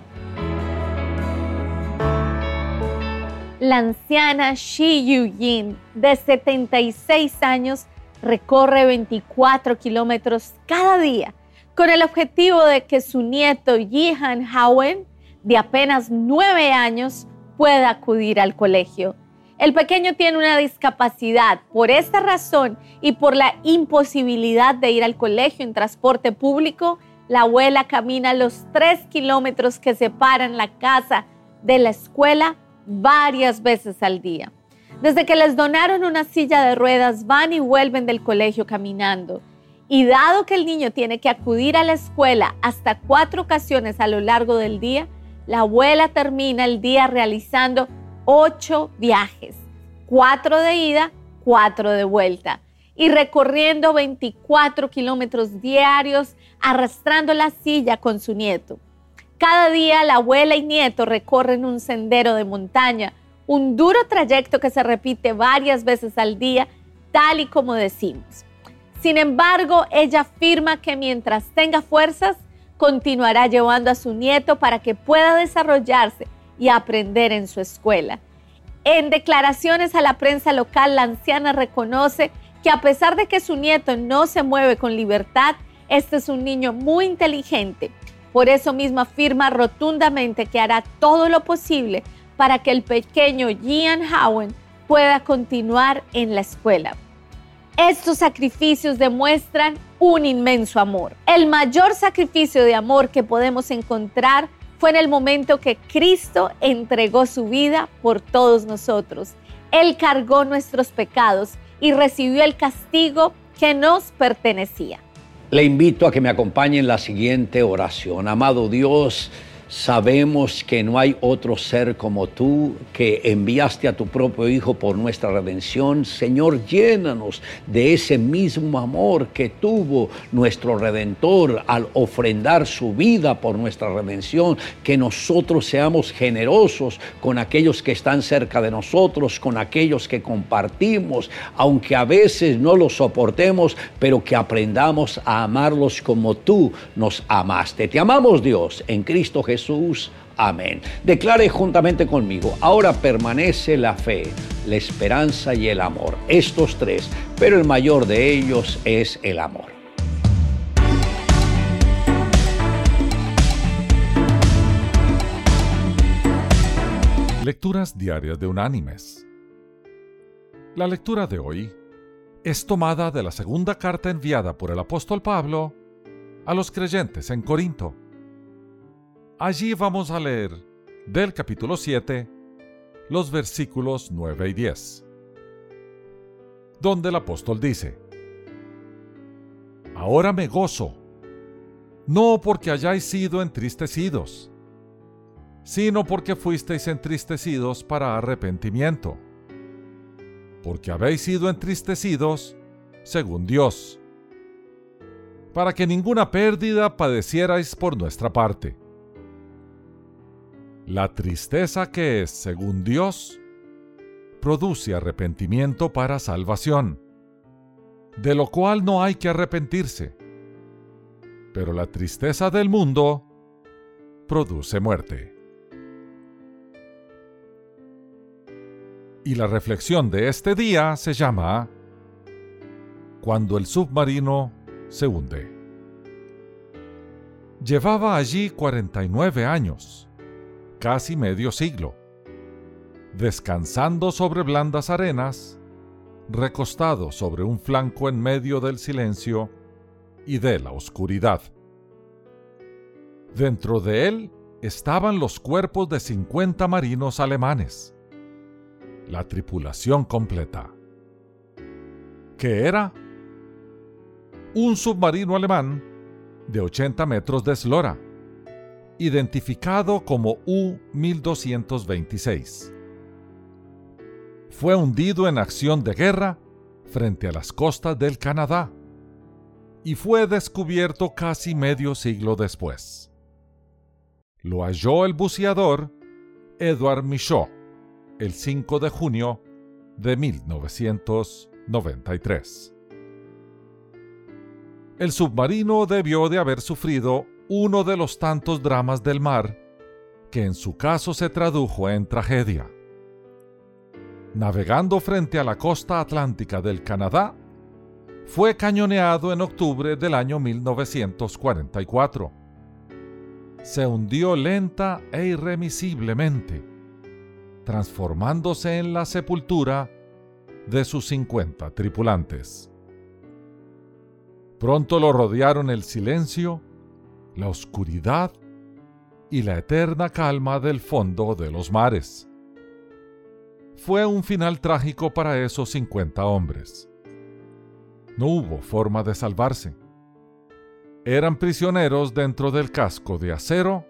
La anciana Shi Yu-yin, de 76 años, recorre 24 kilómetros cada día con el objetivo de que su nieto Yihan Hauen, de apenas 9 años, pueda acudir al colegio. El pequeño tiene una discapacidad. Por esta razón y por la imposibilidad de ir al colegio en transporte público, la abuela camina los 3 kilómetros que separan la casa de la escuela varias veces al día. Desde que les donaron una silla de ruedas, van y vuelven del colegio caminando. Y dado que el niño tiene que acudir a la escuela hasta cuatro ocasiones a lo largo del día, la abuela termina el día realizando ocho viajes, cuatro de ida, cuatro de vuelta, y recorriendo 24 kilómetros diarios, arrastrando la silla con su nieto. Cada día la abuela y nieto recorren un sendero de montaña, un duro trayecto que se repite varias veces al día, tal y como decimos. Sin embargo, ella afirma que mientras tenga fuerzas, continuará llevando a su nieto para que pueda desarrollarse y aprender en su escuela. En declaraciones a la prensa local, la anciana reconoce que a pesar de que su nieto no se mueve con libertad, este es un niño muy inteligente. Por eso mismo afirma rotundamente que hará todo lo posible para que el pequeño Gian Howen pueda continuar en la escuela. Estos sacrificios demuestran un inmenso amor. El mayor sacrificio de amor que podemos encontrar fue en el momento que Cristo entregó su vida por todos nosotros. Él cargó nuestros pecados y recibió el castigo que nos pertenecía. Le invito a que me acompañe en la siguiente oración. Amado Dios, Sabemos que no hay otro ser como tú que enviaste a tu propio Hijo por nuestra redención. Señor, llénanos de ese mismo amor que tuvo nuestro Redentor al ofrendar su vida por nuestra redención. Que nosotros seamos generosos con aquellos que están cerca de nosotros, con aquellos que compartimos, aunque a veces no los soportemos, pero que aprendamos a amarlos como tú nos amaste. Te amamos Dios en Cristo Jesús Amén. Declare juntamente conmigo, ahora permanece la fe, la esperanza y el amor. Estos tres, pero el mayor de ellos es el amor. Lecturas Diarias de Unánimes. La lectura de hoy es tomada de la segunda carta enviada por el apóstol Pablo a los creyentes en Corinto. Allí vamos a leer del capítulo 7 los versículos 9 y 10, donde el apóstol dice, Ahora me gozo, no porque hayáis sido entristecidos, sino porque fuisteis entristecidos para arrepentimiento, porque habéis sido entristecidos según Dios, para que ninguna pérdida padecierais por nuestra parte la tristeza que es, según Dios, produce arrepentimiento para salvación, de lo cual no hay que arrepentirse. Pero la tristeza del mundo produce muerte. Y la reflexión de este día se llama Cuando el submarino se hunde. Llevaba allí 49 años casi medio siglo, descansando sobre blandas arenas, recostado sobre un flanco en medio del silencio y de la oscuridad. Dentro de él estaban los cuerpos de 50 marinos alemanes, la tripulación completa. ¿Qué era? Un submarino alemán de 80 metros de eslora identificado como U-1226. Fue hundido en acción de guerra frente a las costas del Canadá y fue descubierto casi medio siglo después. Lo halló el buceador Edward Michaud el 5 de junio de 1993. El submarino debió de haber sufrido uno de los tantos dramas del mar que en su caso se tradujo en tragedia. Navegando frente a la costa atlántica del Canadá, fue cañoneado en octubre del año 1944. Se hundió lenta e irremisiblemente, transformándose en la sepultura de sus 50 tripulantes. Pronto lo rodearon el silencio la oscuridad y la eterna calma del fondo de los mares. Fue un final trágico para esos 50 hombres. No hubo forma de salvarse. Eran prisioneros dentro del casco de acero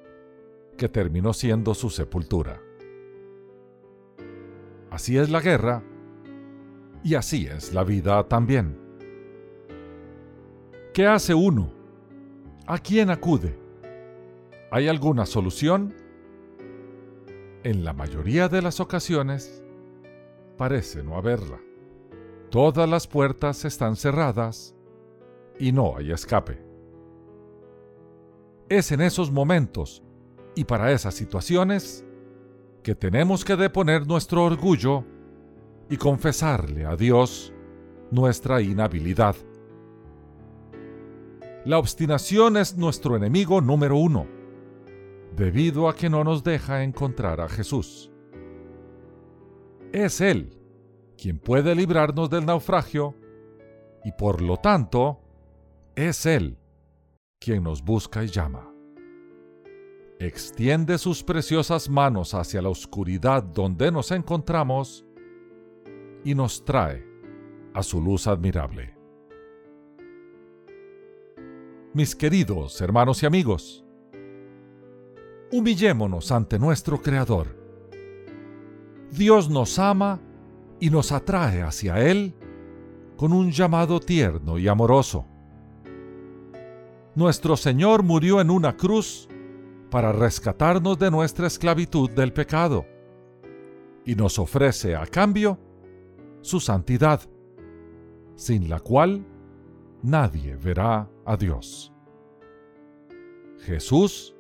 que terminó siendo su sepultura. Así es la guerra y así es la vida también. ¿Qué hace uno ¿A quién acude? ¿Hay alguna solución? En la mayoría de las ocasiones parece no haberla. Todas las puertas están cerradas y no hay escape. Es en esos momentos y para esas situaciones que tenemos que deponer nuestro orgullo y confesarle a Dios nuestra inhabilidad. La obstinación es nuestro enemigo número uno, debido a que no nos deja encontrar a Jesús. Es Él quien puede librarnos del naufragio y por lo tanto es Él quien nos busca y llama. Extiende sus preciosas manos hacia la oscuridad donde nos encontramos y nos trae a su luz admirable. Mis queridos hermanos y amigos, humillémonos ante nuestro Creador. Dios nos ama y nos atrae hacia Él con un llamado tierno y amoroso. Nuestro Señor murió en una cruz para rescatarnos de nuestra esclavitud del pecado y nos ofrece a cambio su santidad, sin la cual nadie verá a Dios. Jesús,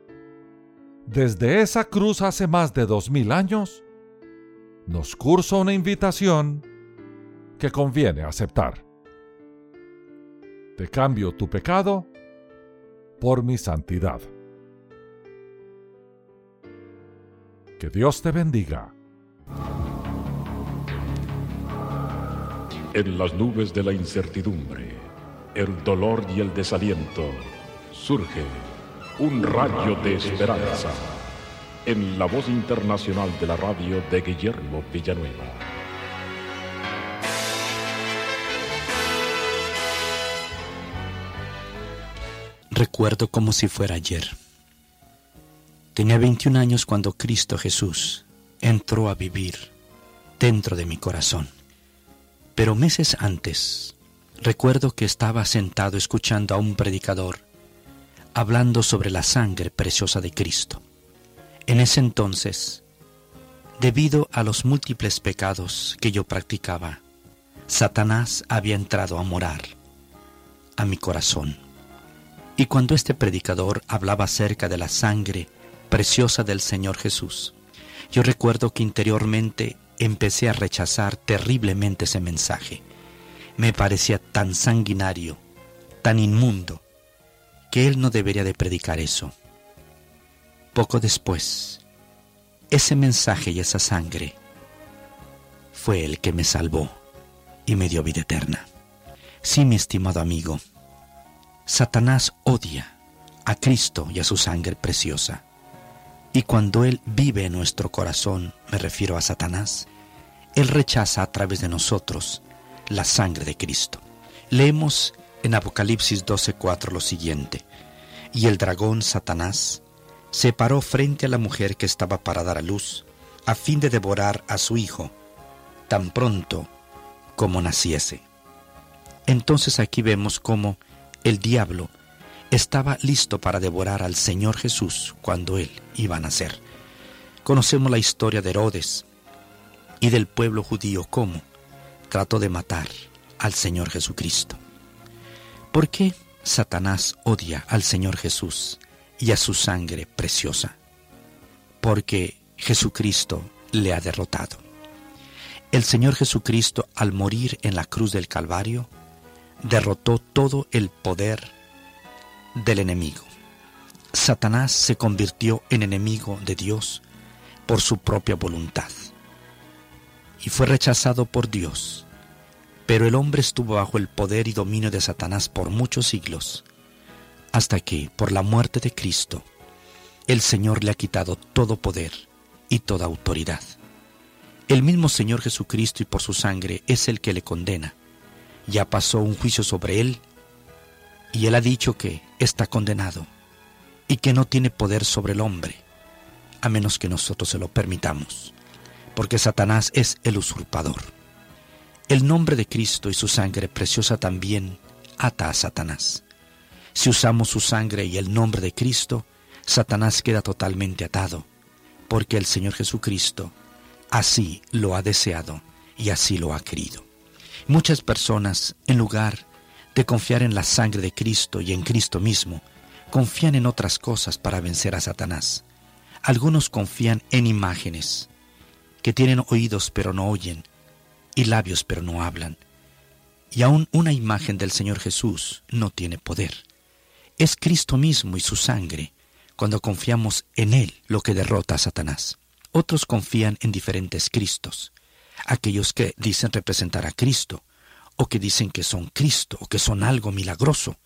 desde esa cruz hace más de dos mil años, nos cursa una invitación que conviene aceptar. Te cambio tu pecado por mi santidad. Que Dios te bendiga. En las nubes de la incertidumbre, el dolor y el desaliento, surge un rayo de esperanza en la voz internacional de la radio de Guillermo Villanueva. Recuerdo como si fuera ayer. Tenía 21 años cuando Cristo Jesús entró a vivir dentro de mi corazón. Pero meses antes, recuerdo que estaba sentado escuchando a un predicador hablando sobre la sangre preciosa de Cristo. En ese entonces, debido a los múltiples pecados que yo practicaba, Satanás había entrado a morar a mi corazón. Y cuando este predicador hablaba acerca de la sangre preciosa del Señor Jesús, yo recuerdo que interiormente empecé a rechazar terriblemente ese mensaje. Me parecía tan sanguinario, tan inmundo, que él no debería de predicar eso. Poco después, ese mensaje y esa sangre fue el que me salvó y me dio vida eterna. Sí, mi estimado amigo, Satanás odia a Cristo y a su sangre preciosa. Y cuando Él vive en nuestro corazón, me refiero a Satanás, Él rechaza a través de nosotros la sangre de Cristo. Leemos en Apocalipsis 12:4 lo siguiente, y el dragón Satanás se paró frente a la mujer que estaba para dar a luz, a fin de devorar a su hijo, tan pronto como naciese. Entonces aquí vemos cómo el diablo estaba listo para devorar al Señor Jesús cuando Él iba a nacer. Conocemos la historia de Herodes y del pueblo judío cómo trató de matar al Señor Jesucristo. ¿Por qué Satanás odia al Señor Jesús y a su sangre preciosa? Porque Jesucristo le ha derrotado. El Señor Jesucristo al morir en la cruz del Calvario derrotó todo el poder del enemigo. Satanás se convirtió en enemigo de Dios por su propia voluntad y fue rechazado por Dios. Pero el hombre estuvo bajo el poder y dominio de Satanás por muchos siglos, hasta que, por la muerte de Cristo, el Señor le ha quitado todo poder y toda autoridad. El mismo Señor Jesucristo y por su sangre es el que le condena. Ya pasó un juicio sobre él y él ha dicho que está condenado y que no tiene poder sobre el hombre, a menos que nosotros se lo permitamos, porque Satanás es el usurpador. El nombre de Cristo y su sangre preciosa también ata a Satanás. Si usamos su sangre y el nombre de Cristo, Satanás queda totalmente atado, porque el Señor Jesucristo así lo ha deseado y así lo ha querido. Muchas personas, en lugar de confiar en la sangre de Cristo y en Cristo mismo, confían en otras cosas para vencer a Satanás. Algunos confían en imágenes, que tienen oídos pero no oyen, y labios pero no hablan. Y aún una imagen del Señor Jesús no tiene poder. Es Cristo mismo y su sangre, cuando confiamos en Él, lo que derrota a Satanás. Otros confían en diferentes Cristos, aquellos que dicen representar a Cristo, o que dicen que son Cristo, o que son algo milagroso.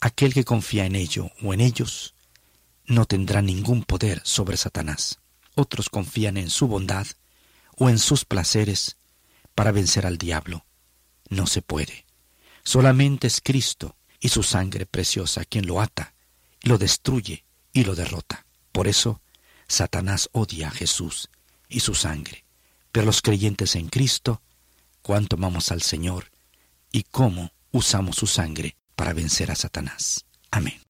Aquel que confía en ello o en ellos no tendrá ningún poder sobre Satanás. Otros confían en su bondad o en sus placeres para vencer al diablo. No se puede. Solamente es Cristo y su sangre preciosa quien lo ata, lo destruye y lo derrota. Por eso, Satanás odia a Jesús y su sangre. Pero los creyentes en Cristo, cuánto amamos al Señor y cómo usamos su sangre para vencer a Satanás. Amén.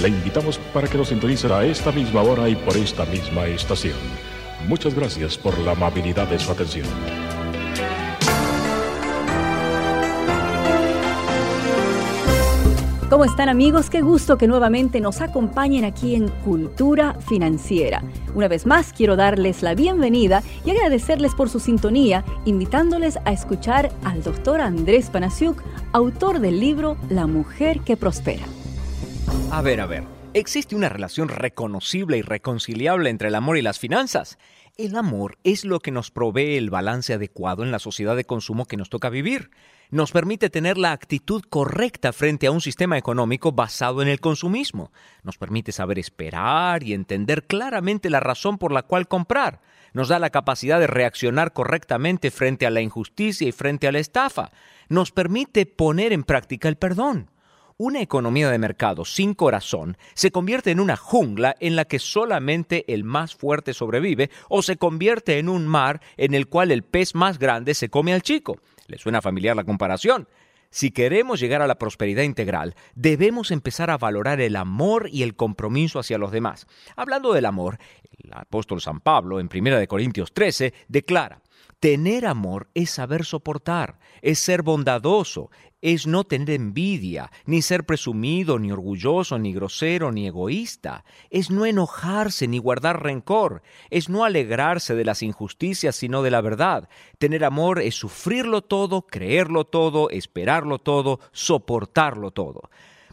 Le invitamos para que nos sintonice a esta misma hora y por esta misma estación. Muchas gracias por la amabilidad de su atención. ¿Cómo están amigos? Qué gusto que nuevamente nos acompañen aquí en Cultura Financiera. Una vez más quiero darles la bienvenida y agradecerles por su sintonía, invitándoles a escuchar al doctor Andrés Panasiuk, autor del libro La mujer que prospera. A ver, a ver, ¿existe una relación reconocible y reconciliable entre el amor y las finanzas? El amor es lo que nos provee el balance adecuado en la sociedad de consumo que nos toca vivir nos permite tener la actitud correcta frente a un sistema económico basado en el consumismo. Nos permite saber esperar y entender claramente la razón por la cual comprar. Nos da la capacidad de reaccionar correctamente frente a la injusticia y frente a la estafa. Nos permite poner en práctica el perdón. Una economía de mercado sin corazón se convierte en una jungla en la que solamente el más fuerte sobrevive o se convierte en un mar en el cual el pez más grande se come al chico. ¿Le suena familiar la comparación? Si queremos llegar a la prosperidad integral, debemos empezar a valorar el amor y el compromiso hacia los demás. Hablando del amor, el apóstol San Pablo en 1 Corintios 13 declara, Tener amor es saber soportar, es ser bondadoso, es no tener envidia, ni ser presumido, ni orgulloso, ni grosero, ni egoísta, es no enojarse, ni guardar rencor, es no alegrarse de las injusticias, sino de la verdad. Tener amor es sufrirlo todo, creerlo todo, esperarlo todo, soportarlo todo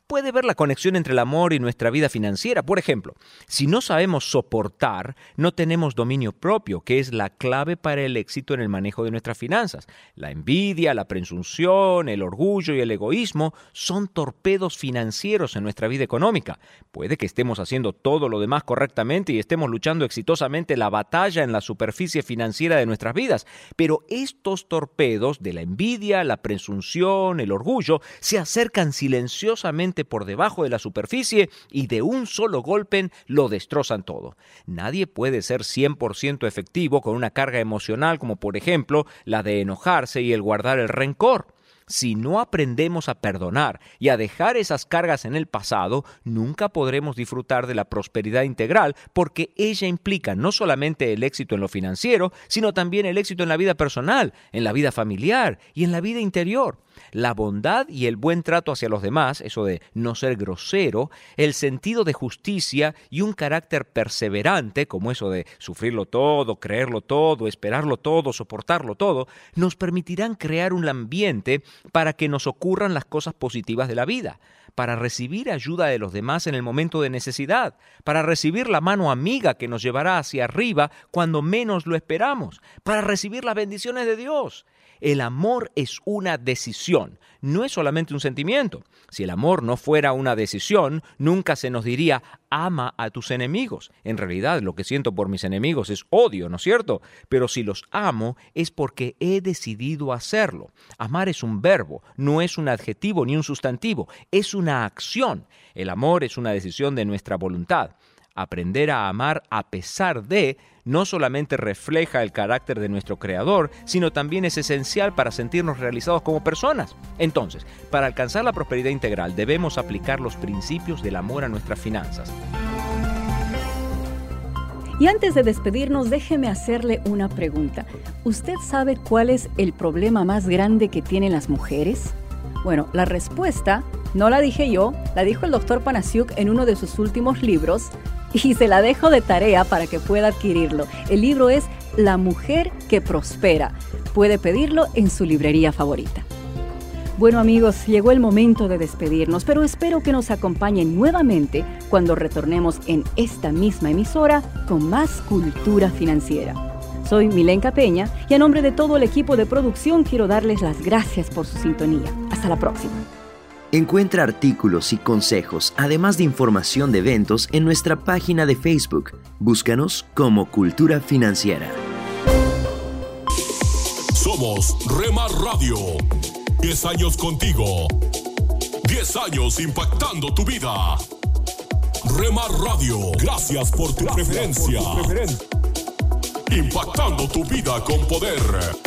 puede ver la conexión entre el amor y nuestra vida financiera. Por ejemplo, si no sabemos soportar, no tenemos dominio propio, que es la clave para el éxito en el manejo de nuestras finanzas. La envidia, la presunción, el orgullo y el egoísmo son torpedos financieros en nuestra vida económica. Puede que estemos haciendo todo lo demás correctamente y estemos luchando exitosamente la batalla en la superficie financiera de nuestras vidas, pero estos torpedos de la envidia, la presunción, el orgullo, se acercan silenciosamente por debajo de la superficie y de un solo golpe lo destrozan todo. Nadie puede ser 100% efectivo con una carga emocional como por ejemplo la de enojarse y el guardar el rencor. Si no aprendemos a perdonar y a dejar esas cargas en el pasado, nunca podremos disfrutar de la prosperidad integral porque ella implica no solamente el éxito en lo financiero, sino también el éxito en la vida personal, en la vida familiar y en la vida interior la bondad y el buen trato hacia los demás, eso de no ser grosero, el sentido de justicia y un carácter perseverante, como eso de sufrirlo todo, creerlo todo, esperarlo todo, soportarlo todo, nos permitirán crear un ambiente para que nos ocurran las cosas positivas de la vida para recibir ayuda de los demás en el momento de necesidad, para recibir la mano amiga que nos llevará hacia arriba cuando menos lo esperamos, para recibir las bendiciones de Dios. El amor es una decisión, no es solamente un sentimiento. Si el amor no fuera una decisión, nunca se nos diría ama a tus enemigos. En realidad lo que siento por mis enemigos es odio, ¿no es cierto? Pero si los amo es porque he decidido hacerlo. Amar es un verbo, no es un adjetivo ni un sustantivo, es una acción. El amor es una decisión de nuestra voluntad. Aprender a amar a pesar de no solamente refleja el carácter de nuestro Creador, sino también es esencial para sentirnos realizados como personas. Entonces, para alcanzar la prosperidad integral debemos aplicar los principios del amor a nuestras finanzas. Y antes de despedirnos, déjeme hacerle una pregunta. ¿Usted sabe cuál es el problema más grande que tienen las mujeres? Bueno, la respuesta no la dije yo, la dijo el doctor Panasiuk en uno de sus últimos libros y se la dejo de tarea para que pueda adquirirlo. El libro es La mujer que prospera. Puede pedirlo en su librería favorita. Bueno amigos, llegó el momento de despedirnos, pero espero que nos acompañen nuevamente cuando retornemos en esta misma emisora con más cultura financiera. Soy Milenka Peña y a nombre de todo el equipo de producción quiero darles las gracias por su sintonía. Hasta la próxima. Encuentra artículos y consejos, además de información de eventos en nuestra página de Facebook. Búscanos como Cultura Financiera. Somos Remar Radio. 10 años contigo. 10 años impactando tu vida. Remar Radio, gracias por tu preferencia. Impactando tu vida con poder.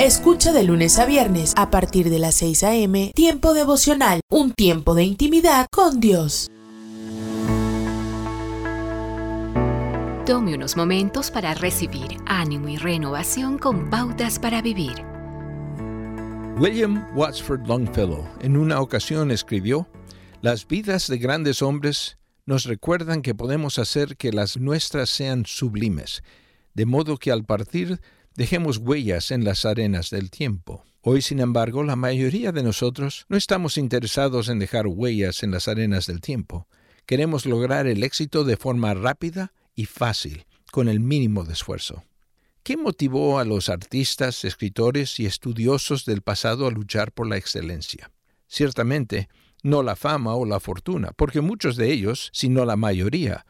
Escucha de lunes a viernes a partir de las 6 a.m. Tiempo devocional, un tiempo de intimidad con Dios. Tome unos momentos para recibir ánimo y renovación con pautas para vivir. William Watsford Longfellow en una ocasión escribió, Las vidas de grandes hombres nos recuerdan que podemos hacer que las nuestras sean sublimes, de modo que al partir dejemos huellas en las arenas del tiempo. Hoy, sin embargo, la mayoría de nosotros no estamos interesados en dejar huellas en las arenas del tiempo. Queremos lograr el éxito de forma rápida y fácil, con el mínimo de esfuerzo. ¿Qué motivó a los artistas, escritores y estudiosos del pasado a luchar por la excelencia? Ciertamente, no la fama o la fortuna, porque muchos de ellos, si no la mayoría,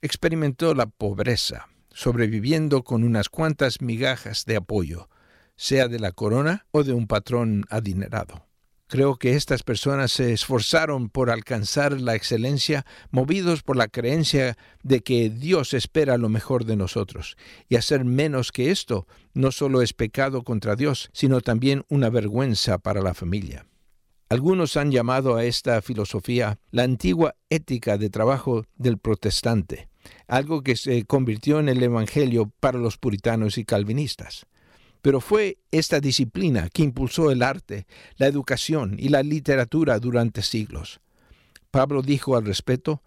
experimentó la pobreza, sobreviviendo con unas cuantas migajas de apoyo, sea de la corona o de un patrón adinerado. Creo que estas personas se esforzaron por alcanzar la excelencia movidos por la creencia de que Dios espera lo mejor de nosotros, y hacer menos que esto no solo es pecado contra Dios, sino también una vergüenza para la familia. Algunos han llamado a esta filosofía la antigua ética de trabajo del protestante, algo que se convirtió en el Evangelio para los puritanos y calvinistas. Pero fue esta disciplina que impulsó el arte, la educación y la literatura durante siglos. Pablo dijo al respecto,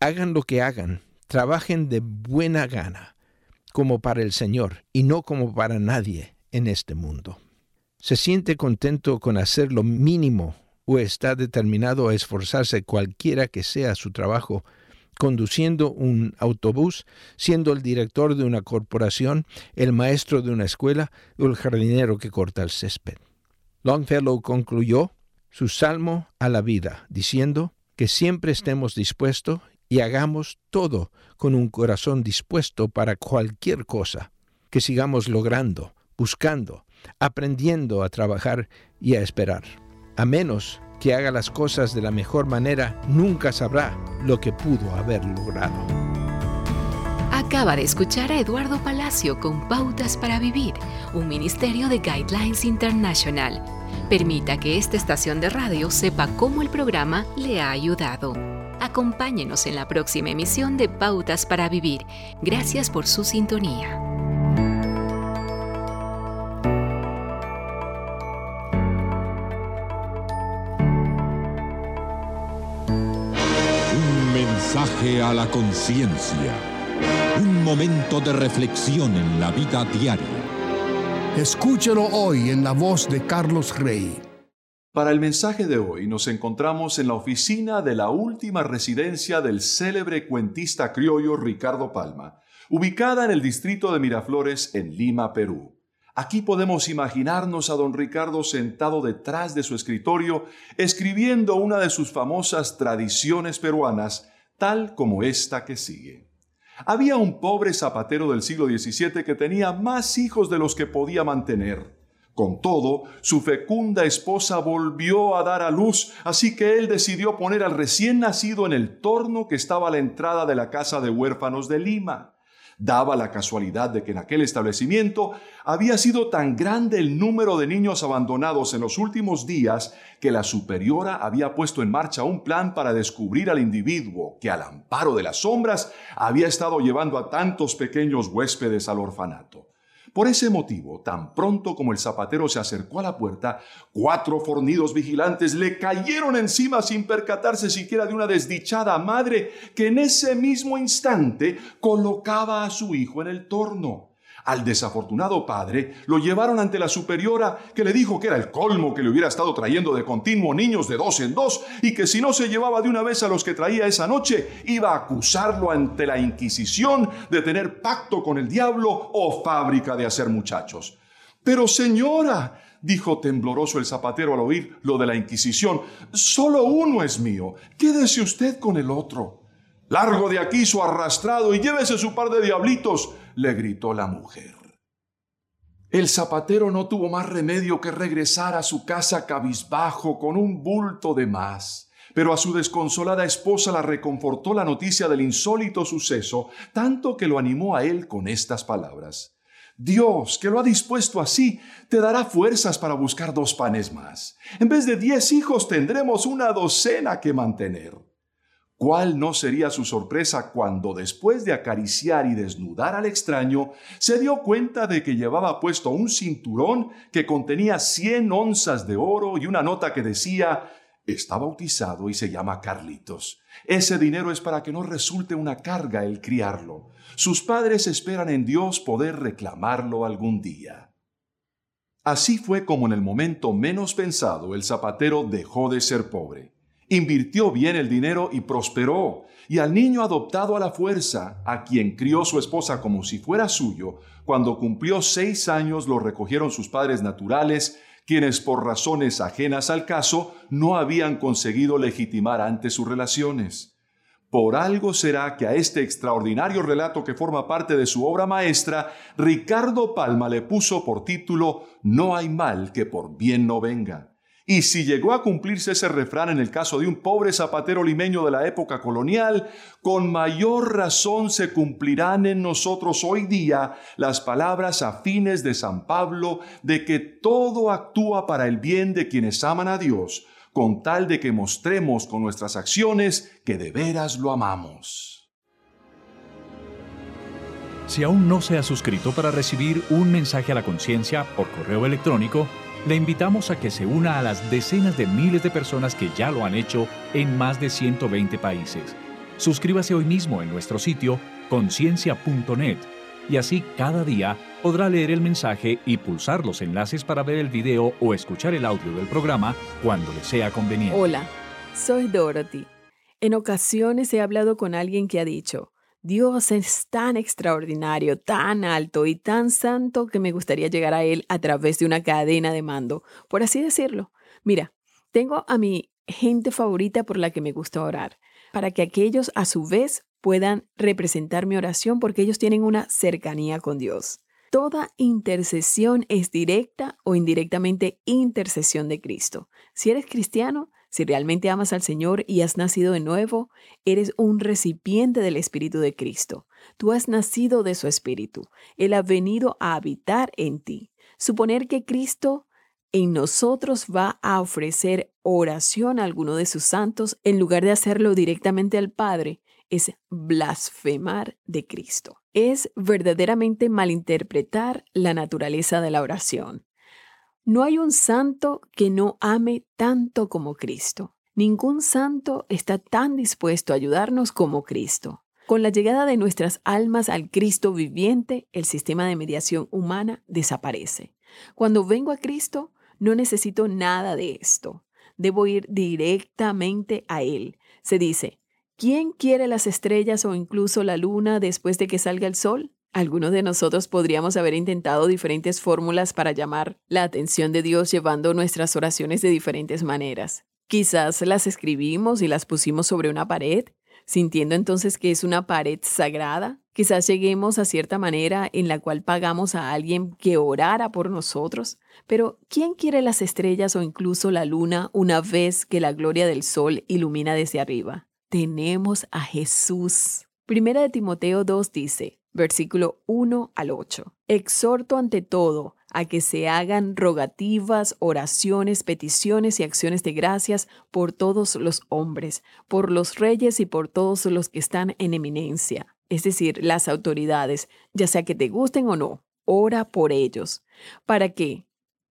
hagan lo que hagan, trabajen de buena gana, como para el Señor y no como para nadie en este mundo. ¿Se siente contento con hacer lo mínimo o está determinado a esforzarse cualquiera que sea su trabajo conduciendo un autobús, siendo el director de una corporación, el maestro de una escuela o el jardinero que corta el césped. Longfellow concluyó su salmo a la vida, diciendo que siempre estemos dispuestos y hagamos todo con un corazón dispuesto para cualquier cosa, que sigamos logrando, buscando, aprendiendo a trabajar y a esperar, a menos que haga las cosas de la mejor manera, nunca sabrá lo que pudo haber logrado. Acaba de escuchar a Eduardo Palacio con Pautas para Vivir, un ministerio de Guidelines International. Permita que esta estación de radio sepa cómo el programa le ha ayudado. Acompáñenos en la próxima emisión de Pautas para Vivir. Gracias por su sintonía. Mensaje a la conciencia. Un momento de reflexión en la vida diaria. Escúchelo hoy en la voz de Carlos Rey. Para el mensaje de hoy nos encontramos en la oficina de la última residencia del célebre cuentista criollo Ricardo Palma, ubicada en el distrito de Miraflores en Lima, Perú. Aquí podemos imaginarnos a don Ricardo sentado detrás de su escritorio, escribiendo una de sus famosas tradiciones peruanas, tal como esta que sigue. Había un pobre zapatero del siglo XVII que tenía más hijos de los que podía mantener. Con todo, su fecunda esposa volvió a dar a luz, así que él decidió poner al recién nacido en el torno que estaba a la entrada de la casa de huérfanos de Lima. Daba la casualidad de que en aquel establecimiento había sido tan grande el número de niños abandonados en los últimos días que la superiora había puesto en marcha un plan para descubrir al individuo que al amparo de las sombras había estado llevando a tantos pequeños huéspedes al orfanato. Por ese motivo, tan pronto como el zapatero se acercó a la puerta, cuatro fornidos vigilantes le cayeron encima sin percatarse siquiera de una desdichada madre que en ese mismo instante colocaba a su hijo en el torno. Al desafortunado padre lo llevaron ante la superiora que le dijo que era el colmo que le hubiera estado trayendo de continuo niños de dos en dos y que si no se llevaba de una vez a los que traía esa noche iba a acusarlo ante la Inquisición de tener pacto con el diablo o fábrica de hacer muchachos. Pero señora, dijo tembloroso el zapatero al oír lo de la Inquisición, solo uno es mío, quédese usted con el otro. Largo de aquí su arrastrado y llévese su par de diablitos, le gritó la mujer. El zapatero no tuvo más remedio que regresar a su casa cabizbajo con un bulto de más. Pero a su desconsolada esposa la reconfortó la noticia del insólito suceso, tanto que lo animó a él con estas palabras. Dios, que lo ha dispuesto así, te dará fuerzas para buscar dos panes más. En vez de diez hijos tendremos una docena que mantener. ¿Cuál no sería su sorpresa cuando después de acariciar y desnudar al extraño, se dio cuenta de que llevaba puesto un cinturón que contenía 100 onzas de oro y una nota que decía, está bautizado y se llama Carlitos. Ese dinero es para que no resulte una carga el criarlo. Sus padres esperan en Dios poder reclamarlo algún día. Así fue como en el momento menos pensado el zapatero dejó de ser pobre invirtió bien el dinero y prosperó. Y al niño adoptado a la fuerza, a quien crió su esposa como si fuera suyo, cuando cumplió seis años lo recogieron sus padres naturales, quienes por razones ajenas al caso no habían conseguido legitimar antes sus relaciones. Por algo será que a este extraordinario relato que forma parte de su obra maestra, Ricardo Palma le puso por título No hay mal que por bien no venga. Y si llegó a cumplirse ese refrán en el caso de un pobre zapatero limeño de la época colonial, con mayor razón se cumplirán en nosotros hoy día las palabras afines de San Pablo de que todo actúa para el bien de quienes aman a Dios, con tal de que mostremos con nuestras acciones que de veras lo amamos. Si aún no se ha suscrito para recibir un mensaje a la conciencia por correo electrónico, le invitamos a que se una a las decenas de miles de personas que ya lo han hecho en más de 120 países. Suscríbase hoy mismo en nuestro sitio conciencia.net y así cada día podrá leer el mensaje y pulsar los enlaces para ver el video o escuchar el audio del programa cuando le sea conveniente. Hola, soy Dorothy. En ocasiones he hablado con alguien que ha dicho, Dios es tan extraordinario, tan alto y tan santo que me gustaría llegar a Él a través de una cadena de mando, por así decirlo. Mira, tengo a mi gente favorita por la que me gusta orar, para que aquellos a su vez puedan representar mi oración porque ellos tienen una cercanía con Dios. Toda intercesión es directa o indirectamente intercesión de Cristo. Si eres cristiano, si realmente amas al Señor y has nacido de nuevo, eres un recipiente del Espíritu de Cristo. Tú has nacido de su Espíritu. Él ha venido a habitar en ti. Suponer que Cristo en nosotros va a ofrecer oración a alguno de sus santos en lugar de hacerlo directamente al Padre es blasfemar de Cristo. Es verdaderamente malinterpretar la naturaleza de la oración. No hay un santo que no ame tanto como Cristo. Ningún santo está tan dispuesto a ayudarnos como Cristo. Con la llegada de nuestras almas al Cristo viviente, el sistema de mediación humana desaparece. Cuando vengo a Cristo, no necesito nada de esto. Debo ir directamente a Él. Se dice, ¿quién quiere las estrellas o incluso la luna después de que salga el sol? Algunos de nosotros podríamos haber intentado diferentes fórmulas para llamar la atención de Dios llevando nuestras oraciones de diferentes maneras. Quizás las escribimos y las pusimos sobre una pared, sintiendo entonces que es una pared sagrada. Quizás lleguemos a cierta manera en la cual pagamos a alguien que orara por nosotros. Pero ¿quién quiere las estrellas o incluso la luna una vez que la gloria del sol ilumina desde arriba? Tenemos a Jesús. Primera de Timoteo 2 dice, versículo 1 al 8. Exhorto ante todo a que se hagan rogativas, oraciones, peticiones y acciones de gracias por todos los hombres, por los reyes y por todos los que están en eminencia, es decir, las autoridades, ya sea que te gusten o no, ora por ellos, para que,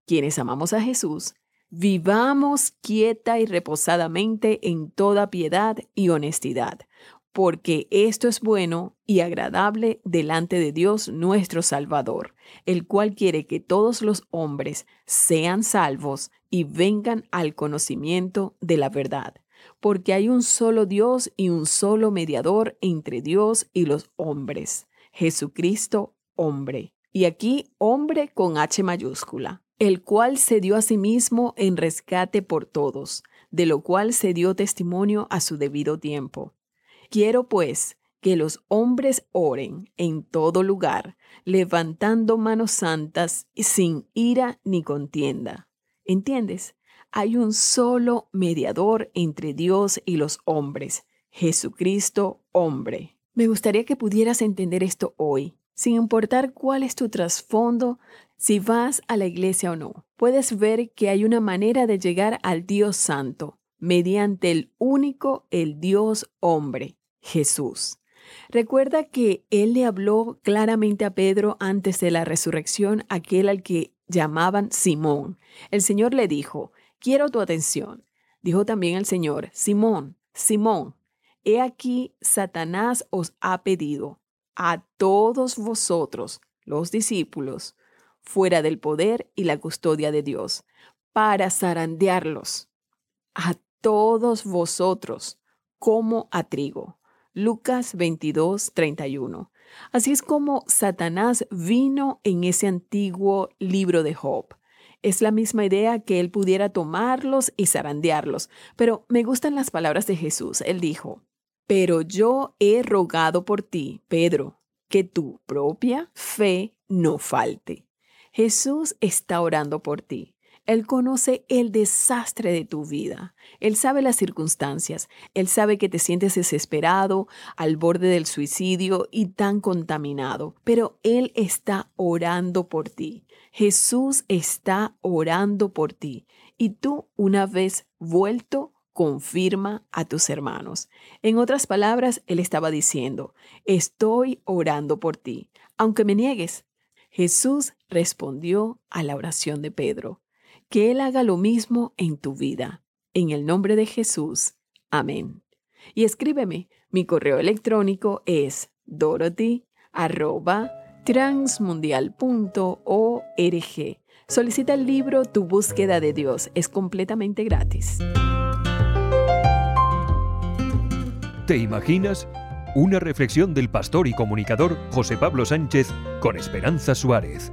quienes amamos a Jesús, vivamos quieta y reposadamente en toda piedad y honestidad porque esto es bueno y agradable delante de Dios nuestro Salvador, el cual quiere que todos los hombres sean salvos y vengan al conocimiento de la verdad, porque hay un solo Dios y un solo mediador entre Dios y los hombres, Jesucristo hombre. Y aquí hombre con H mayúscula, el cual se dio a sí mismo en rescate por todos, de lo cual se dio testimonio a su debido tiempo Quiero pues que los hombres oren en todo lugar, levantando manos santas sin ira ni contienda. ¿Entiendes? Hay un solo mediador entre Dios y los hombres, Jesucristo hombre. Me gustaría que pudieras entender esto hoy, sin importar cuál es tu trasfondo, si vas a la iglesia o no. Puedes ver que hay una manera de llegar al Dios Santo, mediante el único, el Dios hombre. Jesús. Recuerda que Él le habló claramente a Pedro antes de la resurrección, aquel al que llamaban Simón. El Señor le dijo, quiero tu atención. Dijo también el Señor, Simón, Simón, he aquí Satanás os ha pedido a todos vosotros, los discípulos, fuera del poder y la custodia de Dios, para zarandearlos, a todos vosotros, como a trigo. Lucas 22, 31. Así es como Satanás vino en ese antiguo libro de Job. Es la misma idea que él pudiera tomarlos y zarandearlos, pero me gustan las palabras de Jesús. Él dijo, pero yo he rogado por ti, Pedro, que tu propia fe no falte. Jesús está orando por ti. Él conoce el desastre de tu vida. Él sabe las circunstancias. Él sabe que te sientes desesperado, al borde del suicidio y tan contaminado. Pero Él está orando por ti. Jesús está orando por ti. Y tú, una vez vuelto, confirma a tus hermanos. En otras palabras, Él estaba diciendo, estoy orando por ti, aunque me niegues. Jesús respondió a la oración de Pedro que Él haga lo mismo en tu vida. En el nombre de Jesús. Amén. Y escríbeme, mi correo electrónico es dorothy@transmundial.org. Solicita el libro Tu búsqueda de Dios. Es completamente gratis. ¿Te imaginas? Una reflexión del pastor y comunicador José Pablo Sánchez con Esperanza Suárez.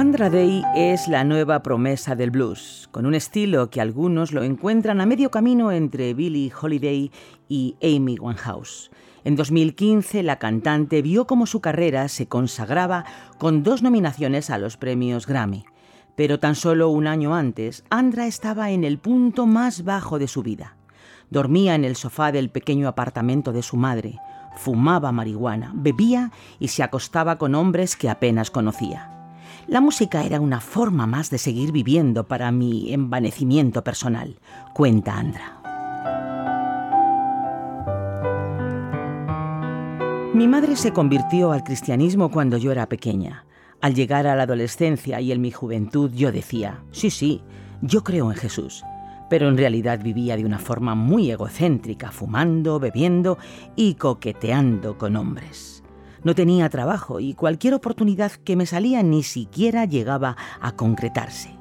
Andra Day es la nueva promesa del blues, con un estilo que algunos lo encuentran a medio camino entre Billie Holiday y Amy Winehouse. En 2015, la cantante vio cómo su carrera se consagraba con dos nominaciones a los premios Grammy. Pero tan solo un año antes, Andra estaba en el punto más bajo de su vida. Dormía en el sofá del pequeño apartamento de su madre, fumaba marihuana, bebía y se acostaba con hombres que apenas conocía. La música era una forma más de seguir viviendo para mi envanecimiento personal, cuenta Andra. Mi madre se convirtió al cristianismo cuando yo era pequeña. Al llegar a la adolescencia y en mi juventud yo decía, sí, sí, yo creo en Jesús, pero en realidad vivía de una forma muy egocéntrica, fumando, bebiendo y coqueteando con hombres. No tenía trabajo y cualquier oportunidad que me salía ni siquiera llegaba a concretarse.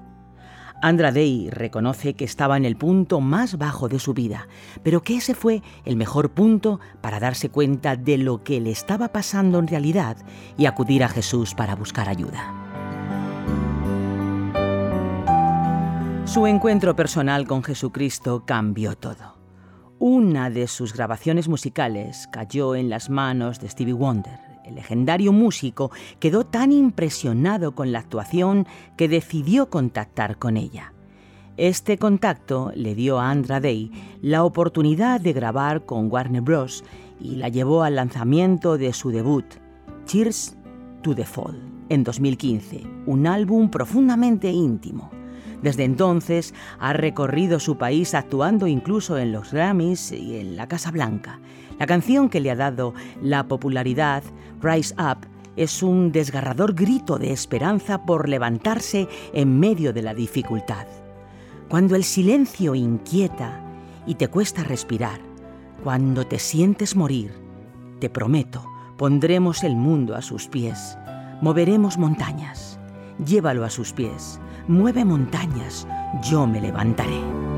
Andra Day reconoce que estaba en el punto más bajo de su vida, pero que ese fue el mejor punto para darse cuenta de lo que le estaba pasando en realidad y acudir a Jesús para buscar ayuda. Su encuentro personal con Jesucristo cambió todo. Una de sus grabaciones musicales cayó en las manos de Stevie Wonder. El legendario músico quedó tan impresionado con la actuación que decidió contactar con ella. Este contacto le dio a Andra Day la oportunidad de grabar con Warner Bros. y la llevó al lanzamiento de su debut, Cheers to the Fall, en 2015, un álbum profundamente íntimo. Desde entonces ha recorrido su país actuando incluso en los Grammys y en la Casa Blanca. La canción que le ha dado la popularidad, Rise Up, es un desgarrador grito de esperanza por levantarse en medio de la dificultad. Cuando el silencio inquieta y te cuesta respirar, cuando te sientes morir, te prometo, pondremos el mundo a sus pies, moveremos montañas, llévalo a sus pies mueve montañas, yo me levantaré.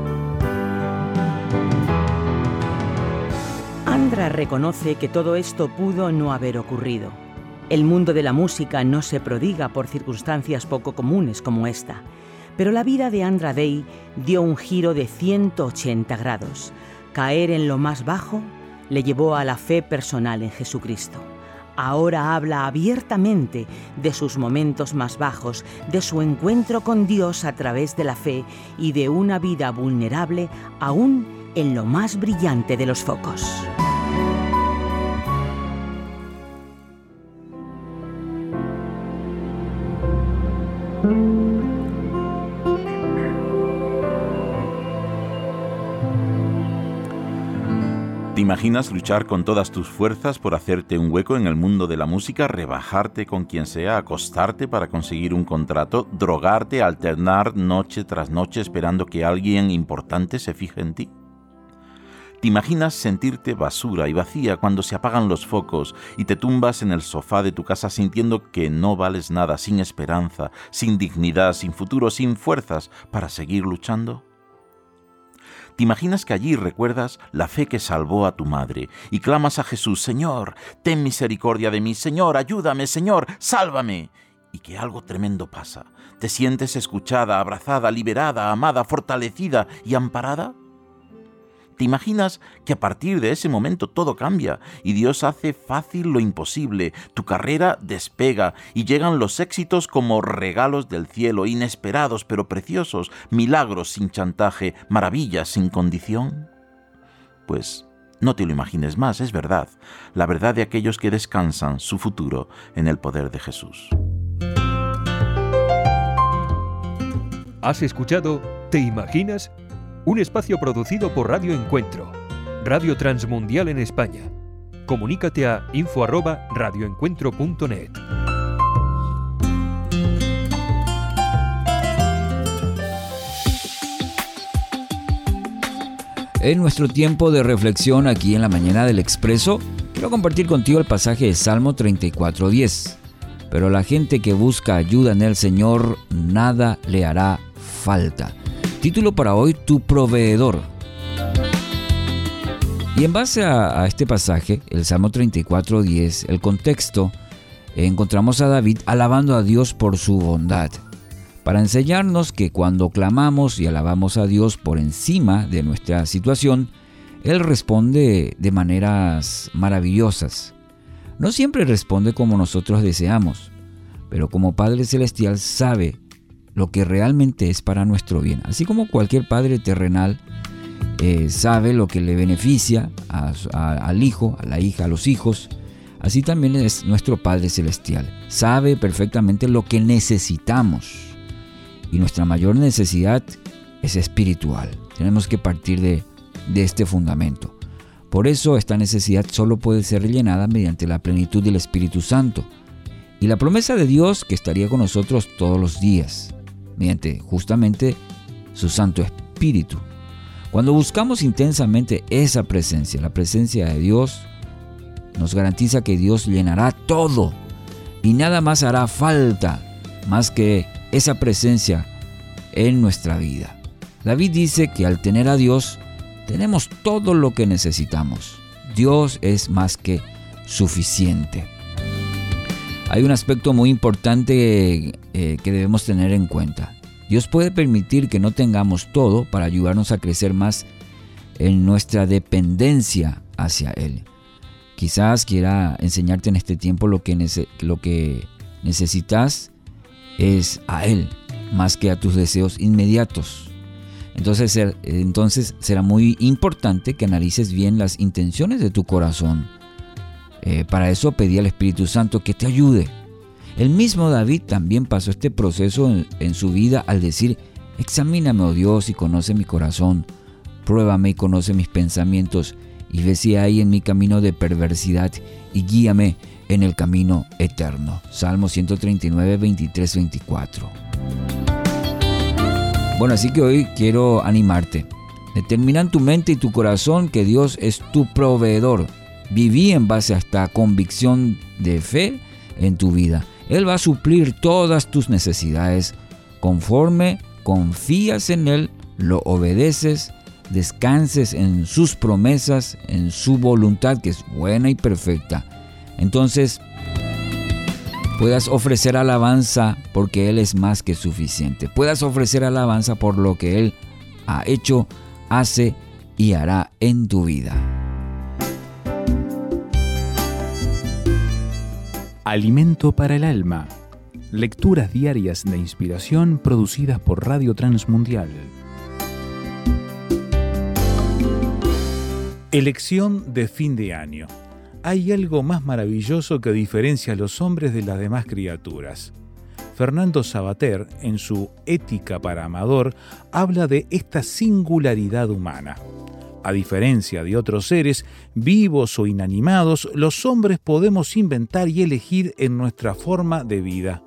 Andra reconoce que todo esto pudo no haber ocurrido. El mundo de la música no se prodiga por circunstancias poco comunes como esta, pero la vida de Andra Day dio un giro de 180 grados. Caer en lo más bajo le llevó a la fe personal en Jesucristo ahora habla abiertamente de sus momentos más bajos, de su encuentro con Dios a través de la fe y de una vida vulnerable aún en lo más brillante de los focos. imaginas luchar con todas tus fuerzas por hacerte un hueco en el mundo de la música, rebajarte con quien sea, acostarte para conseguir un contrato, drogarte, alternar noche tras noche esperando que alguien importante se fije en ti? ¿Te imaginas sentirte basura y vacía cuando se apagan los focos y te tumbas en el sofá de tu casa sintiendo que no vales nada, sin esperanza, sin dignidad, sin futuro, sin fuerzas para seguir luchando? ¿Te imaginas que allí recuerdas la fe que salvó a tu madre y clamas a Jesús, Señor, ten misericordia de mí, Señor, ayúdame, Señor, sálvame? Y que algo tremendo pasa. ¿Te sientes escuchada, abrazada, liberada, amada, fortalecida y amparada? ¿Te imaginas que a partir de ese momento todo cambia y Dios hace fácil lo imposible? Tu carrera despega y llegan los éxitos como regalos del cielo, inesperados pero preciosos, milagros sin chantaje, maravillas sin condición. Pues no te lo imagines más, es verdad, la verdad de aquellos que descansan su futuro en el poder de Jesús. ¿Has escuchado ¿Te imaginas? Un espacio producido por Radio Encuentro, Radio Transmundial en España. Comunícate a info@radioencuentro.net. En nuestro tiempo de reflexión aquí en la mañana del Expreso, quiero compartir contigo el pasaje de Salmo 34:10. Pero la gente que busca ayuda en el Señor, nada le hará falta. Título para hoy, Tu proveedor. Y en base a, este pasaje, el Salmo 34.10, el contexto, encontramos a David alabando a Dios por su bondad, para enseñarnos que cuando clamamos y alabamos a Dios por encima de nuestra situación, Él responde de maneras maravillosas. No siempre responde como nosotros deseamos, pero como Padre Celestial sabe lo que realmente es para nuestro bien. Así como cualquier padre terrenal eh, sabe lo que le beneficia al hijo, a la hija, a los hijos, así también es nuestro Padre Celestial. Sabe perfectamente lo que necesitamos. Y nuestra mayor necesidad es espiritual. Tenemos que partir de, de este fundamento. Por eso esta necesidad solo puede ser rellenada mediante la plenitud del Espíritu Santo y la promesa de Dios que estaría con nosotros todos los días, mediante justamente su Santo Espíritu. Cuando buscamos intensamente esa presencia, la presencia de Dios, nos garantiza que Dios llenará todo y nada más hará falta más que esa presencia en nuestra vida. David dice que al tener a Dios tenemos todo lo que necesitamos. Dios es más que suficiente. Hay un aspecto muy importante eh, que debemos tener en cuenta. Dios puede permitir que no tengamos todo para ayudarnos a crecer más en nuestra dependencia hacia Él. Quizás quiera enseñarte en este tiempo lo que, lo que necesitas es a Él, más que a tus deseos inmediatos. Entonces, entonces será muy importante que analices bien las intenciones de tu corazón. Eh, para eso pedí al Espíritu Santo que te ayude. El mismo David también pasó este proceso en, en su vida al decir, examíname, oh Dios, y conoce mi corazón, pruébame y conoce mis pensamientos, y ve si hay en mi camino de perversidad, y guíame en el camino eterno. Salmo 139, 23, 24. Bueno, así que hoy quiero animarte. Determina en tu mente y tu corazón que Dios es tu proveedor. Viví en base a esta convicción de fe en tu vida. Él va a suplir todas tus necesidades conforme confías en Él, lo obedeces, descanses en sus promesas, en su voluntad que es buena y perfecta. Entonces, puedas ofrecer alabanza porque Él es más que suficiente. Puedas ofrecer alabanza por lo que Él ha hecho, hace y hará en tu vida. Alimento para el alma. Lecturas diarias de inspiración producidas por Radio Transmundial. Elección de fin de año hay algo más maravilloso que diferencia a los hombres de las demás criaturas. Fernando Sabater, en su Ética para Amador, habla de esta singularidad humana. A diferencia de otros seres, vivos o inanimados, los hombres podemos inventar y elegir en nuestra forma de vida.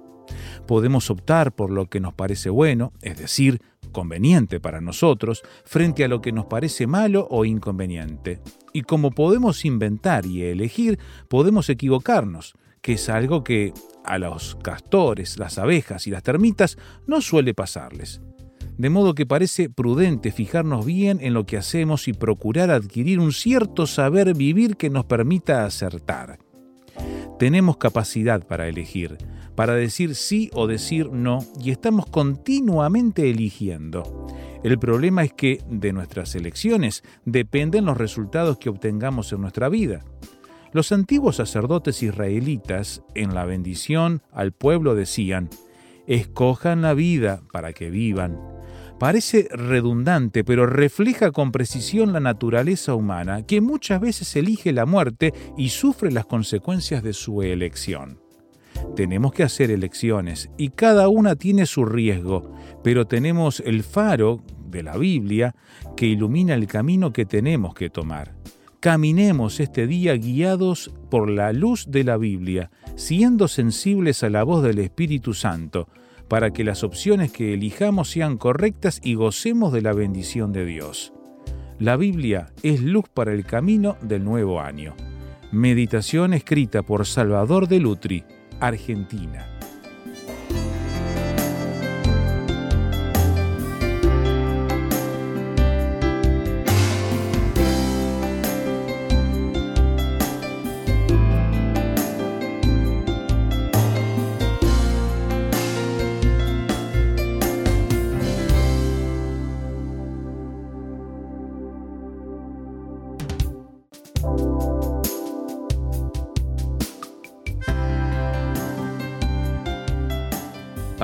Podemos optar por lo que nos parece bueno, es decir, conveniente para nosotros, frente a lo que nos parece malo o inconveniente. Y como podemos inventar y elegir, podemos equivocarnos, que es algo que a los castores, las abejas y las termitas no suele pasarles. De modo que parece prudente fijarnos bien en lo que hacemos y procurar adquirir un cierto saber vivir que nos permita acertar. Tenemos capacidad para elegir, para decir sí o decir no, y estamos continuamente eligiendo. El problema es que de nuestras elecciones dependen los resultados que obtengamos en nuestra vida. Los antiguos sacerdotes israelitas en la bendición al pueblo decían, escojan la vida para que vivan. Parece redundante, pero refleja con precisión la naturaleza humana, que muchas veces elige la muerte y sufre las consecuencias de su elección. Tenemos que hacer elecciones y cada una tiene su riesgo, pero tenemos el faro de la Biblia que ilumina el camino que tenemos que tomar. Caminemos este día guiados por la luz de la Biblia, siendo sensibles a la voz del Espíritu Santo, para que las opciones que elijamos sean correctas y gocemos de la bendición de Dios. La Biblia es luz para el camino del nuevo año. Meditación escrita por Salvador de Lutri Argentina.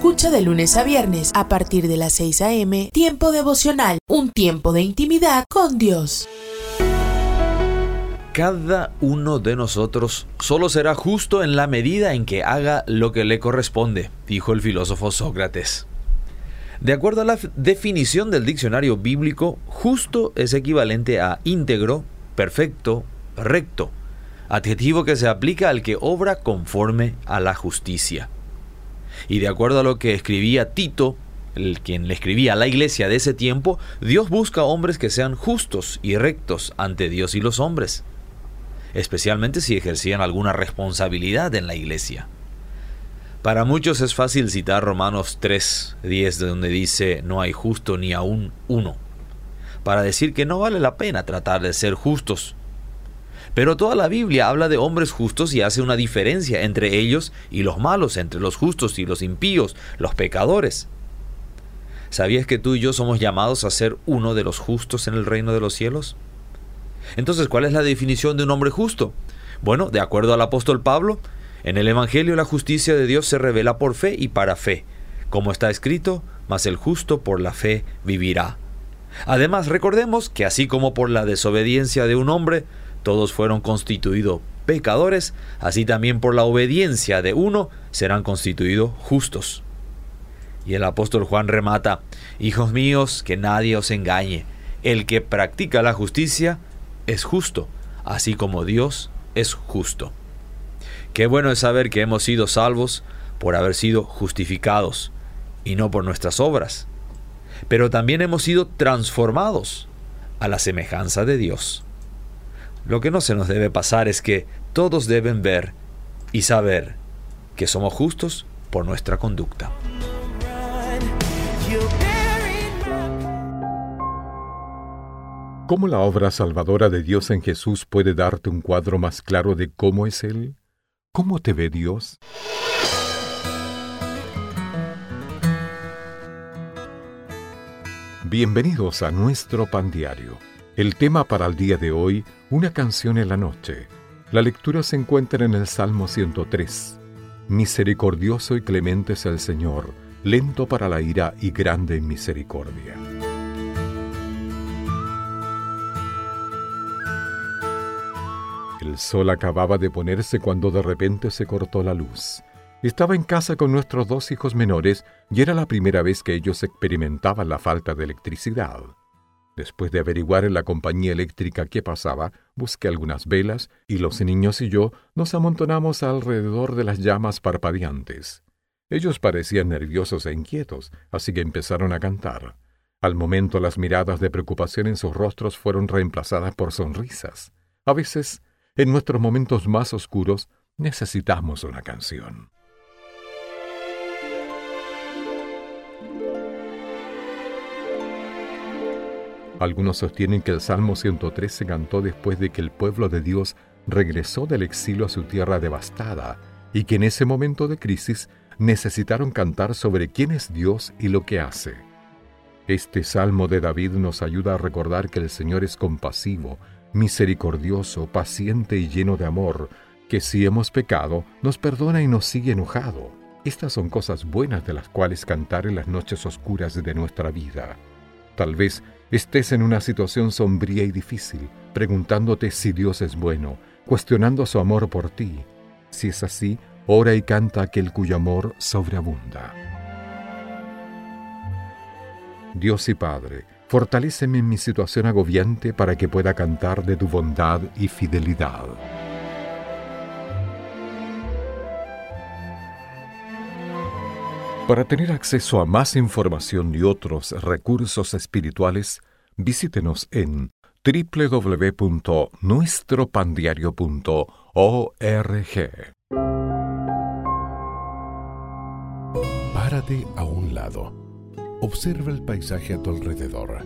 Escucha de lunes a viernes a partir de las 6 a.m. Tiempo devocional, un tiempo de intimidad con Dios. Cada uno de nosotros solo será justo en la medida en que haga lo que le corresponde, dijo el filósofo Sócrates. De acuerdo a la definición del diccionario bíblico, justo es equivalente a íntegro, perfecto, recto, adjetivo que se aplica al que obra conforme a la justicia. Y de acuerdo a lo que escribía Tito, el quien le escribía a la iglesia de ese tiempo, Dios busca hombres que sean justos y rectos ante Dios y los hombres, especialmente si ejercían alguna responsabilidad en la iglesia. Para muchos es fácil citar Romanos 3, 10, de donde dice, no hay justo ni aún uno, para decir que no vale la pena tratar de ser justos. Pero toda la Biblia habla de hombres justos y hace una diferencia entre ellos y los malos, entre los justos y los impíos, los pecadores. ¿Sabías que tú y yo somos llamados a ser uno de los justos en el reino de los cielos? Entonces, ¿cuál es la definición de un hombre justo? Bueno, de acuerdo al apóstol Pablo, en el Evangelio la justicia de Dios se revela por fe y para fe, como está escrito, mas el justo por la fe vivirá. Además, recordemos que así como por la desobediencia de un hombre, todos fueron constituidos pecadores, así también por la obediencia de uno serán constituidos justos. Y el apóstol Juan remata, Hijos míos, que nadie os engañe, el que practica la justicia es justo, así como Dios es justo. Qué bueno es saber que hemos sido salvos por haber sido justificados y no por nuestras obras. Pero también hemos sido transformados a la semejanza de Dios. Lo que no se nos debe pasar es que todos deben ver y saber que somos justos por nuestra conducta. ¿Cómo la obra salvadora de Dios en Jesús puede darte un cuadro más claro de cómo es Él? ¿Cómo te ve Dios? Bienvenidos a nuestro pan diario. El tema para el día de hoy, una canción en la noche. La lectura se encuentra en el Salmo 103. Misericordioso y clemente es el Señor, lento para la ira y grande en misericordia. El sol acababa de ponerse cuando de repente se cortó la luz. Estaba en casa con nuestros dos hijos menores y era la primera vez que ellos experimentaban la falta de electricidad. Después de averiguar en la compañía eléctrica qué pasaba, busqué algunas velas y los niños y yo nos amontonamos alrededor de las llamas parpadeantes. Ellos parecían nerviosos e inquietos, así que empezaron a cantar. Al momento las miradas de preocupación en sus rostros fueron reemplazadas por sonrisas. A veces en nuestros momentos más oscuros necesitamos una canción. Algunos sostienen que el Salmo 103 se cantó después de que el pueblo de Dios regresó del exilio a su tierra devastada y que en ese momento de crisis necesitaron cantar sobre quién es Dios y lo que hace. Este Salmo de David nos ayuda a recordar que el Señor es compasivo, misericordioso, paciente y lleno de amor, que si hemos pecado, nos perdona y nos sigue enojado. Estas son cosas buenas de las cuales cantar en las noches oscuras de nuestra vida. Tal vez estés en una situación sombría y difícil, preguntándote si Dios es bueno, cuestionando su amor por ti. Si es así, ora y canta aquel cuyo amor sobreabunda. Dios y Padre, fortaléceme en mi situación agobiante para que pueda cantar de tu bondad y fidelidad. Para tener acceso a más información y otros recursos espirituales, visítenos en www.nuestropandiario.org. Párate a un lado. Observa el paisaje a tu alrededor.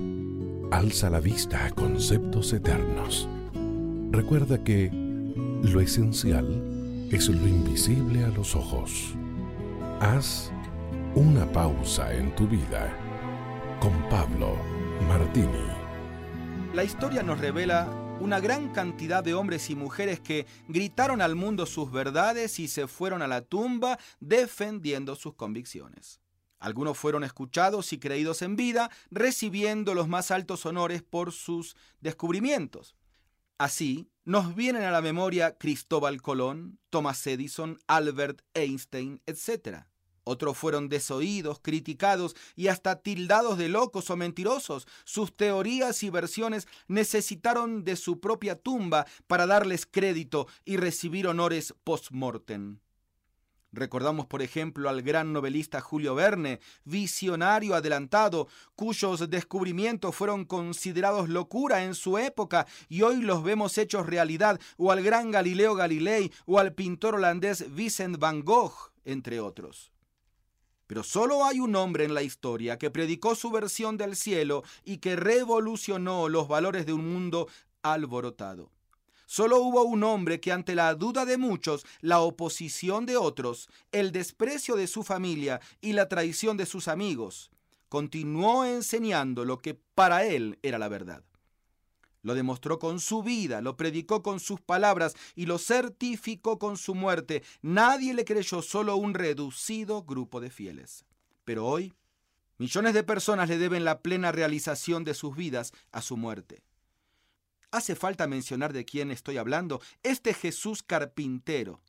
Alza la vista a conceptos eternos. Recuerda que lo esencial es lo invisible a los ojos. Haz una pausa en tu vida con Pablo Martini. La historia nos revela una gran cantidad de hombres y mujeres que gritaron al mundo sus verdades y se fueron a la tumba defendiendo sus convicciones. Algunos fueron escuchados y creídos en vida, recibiendo los más altos honores por sus descubrimientos. Así, nos vienen a la memoria Cristóbal Colón, Thomas Edison, Albert Einstein, etc. Otros fueron desoídos, criticados y hasta tildados de locos o mentirosos. Sus teorías y versiones necesitaron de su propia tumba para darles crédito y recibir honores post-mortem. Recordamos, por ejemplo, al gran novelista Julio Verne, visionario adelantado, cuyos descubrimientos fueron considerados locura en su época y hoy los vemos hechos realidad, o al gran Galileo Galilei, o al pintor holandés Vincent van Gogh, entre otros. Pero solo hay un hombre en la historia que predicó su versión del cielo y que revolucionó los valores de un mundo alborotado. Solo hubo un hombre que ante la duda de muchos, la oposición de otros, el desprecio de su familia y la traición de sus amigos, continuó enseñando lo que para él era la verdad. Lo demostró con su vida, lo predicó con sus palabras y lo certificó con su muerte. Nadie le creyó, solo un reducido grupo de fieles. Pero hoy, millones de personas le deben la plena realización de sus vidas a su muerte. Hace falta mencionar de quién estoy hablando. Este Jesús carpintero,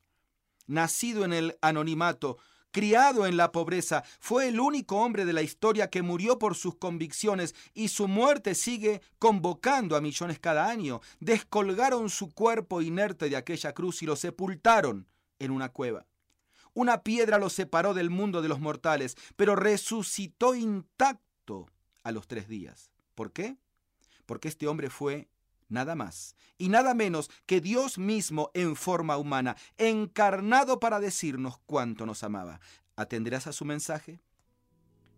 nacido en el anonimato, criado en la pobreza, fue el único hombre de la historia que murió por sus convicciones y su muerte sigue convocando a millones cada año. Descolgaron su cuerpo inerte de aquella cruz y lo sepultaron en una cueva. Una piedra lo separó del mundo de los mortales, pero resucitó intacto a los tres días. ¿Por qué? Porque este hombre fue nada más y nada menos que Dios mismo en forma humana, encarnado para decirnos cuánto nos amaba. ¿Atenderás a su mensaje?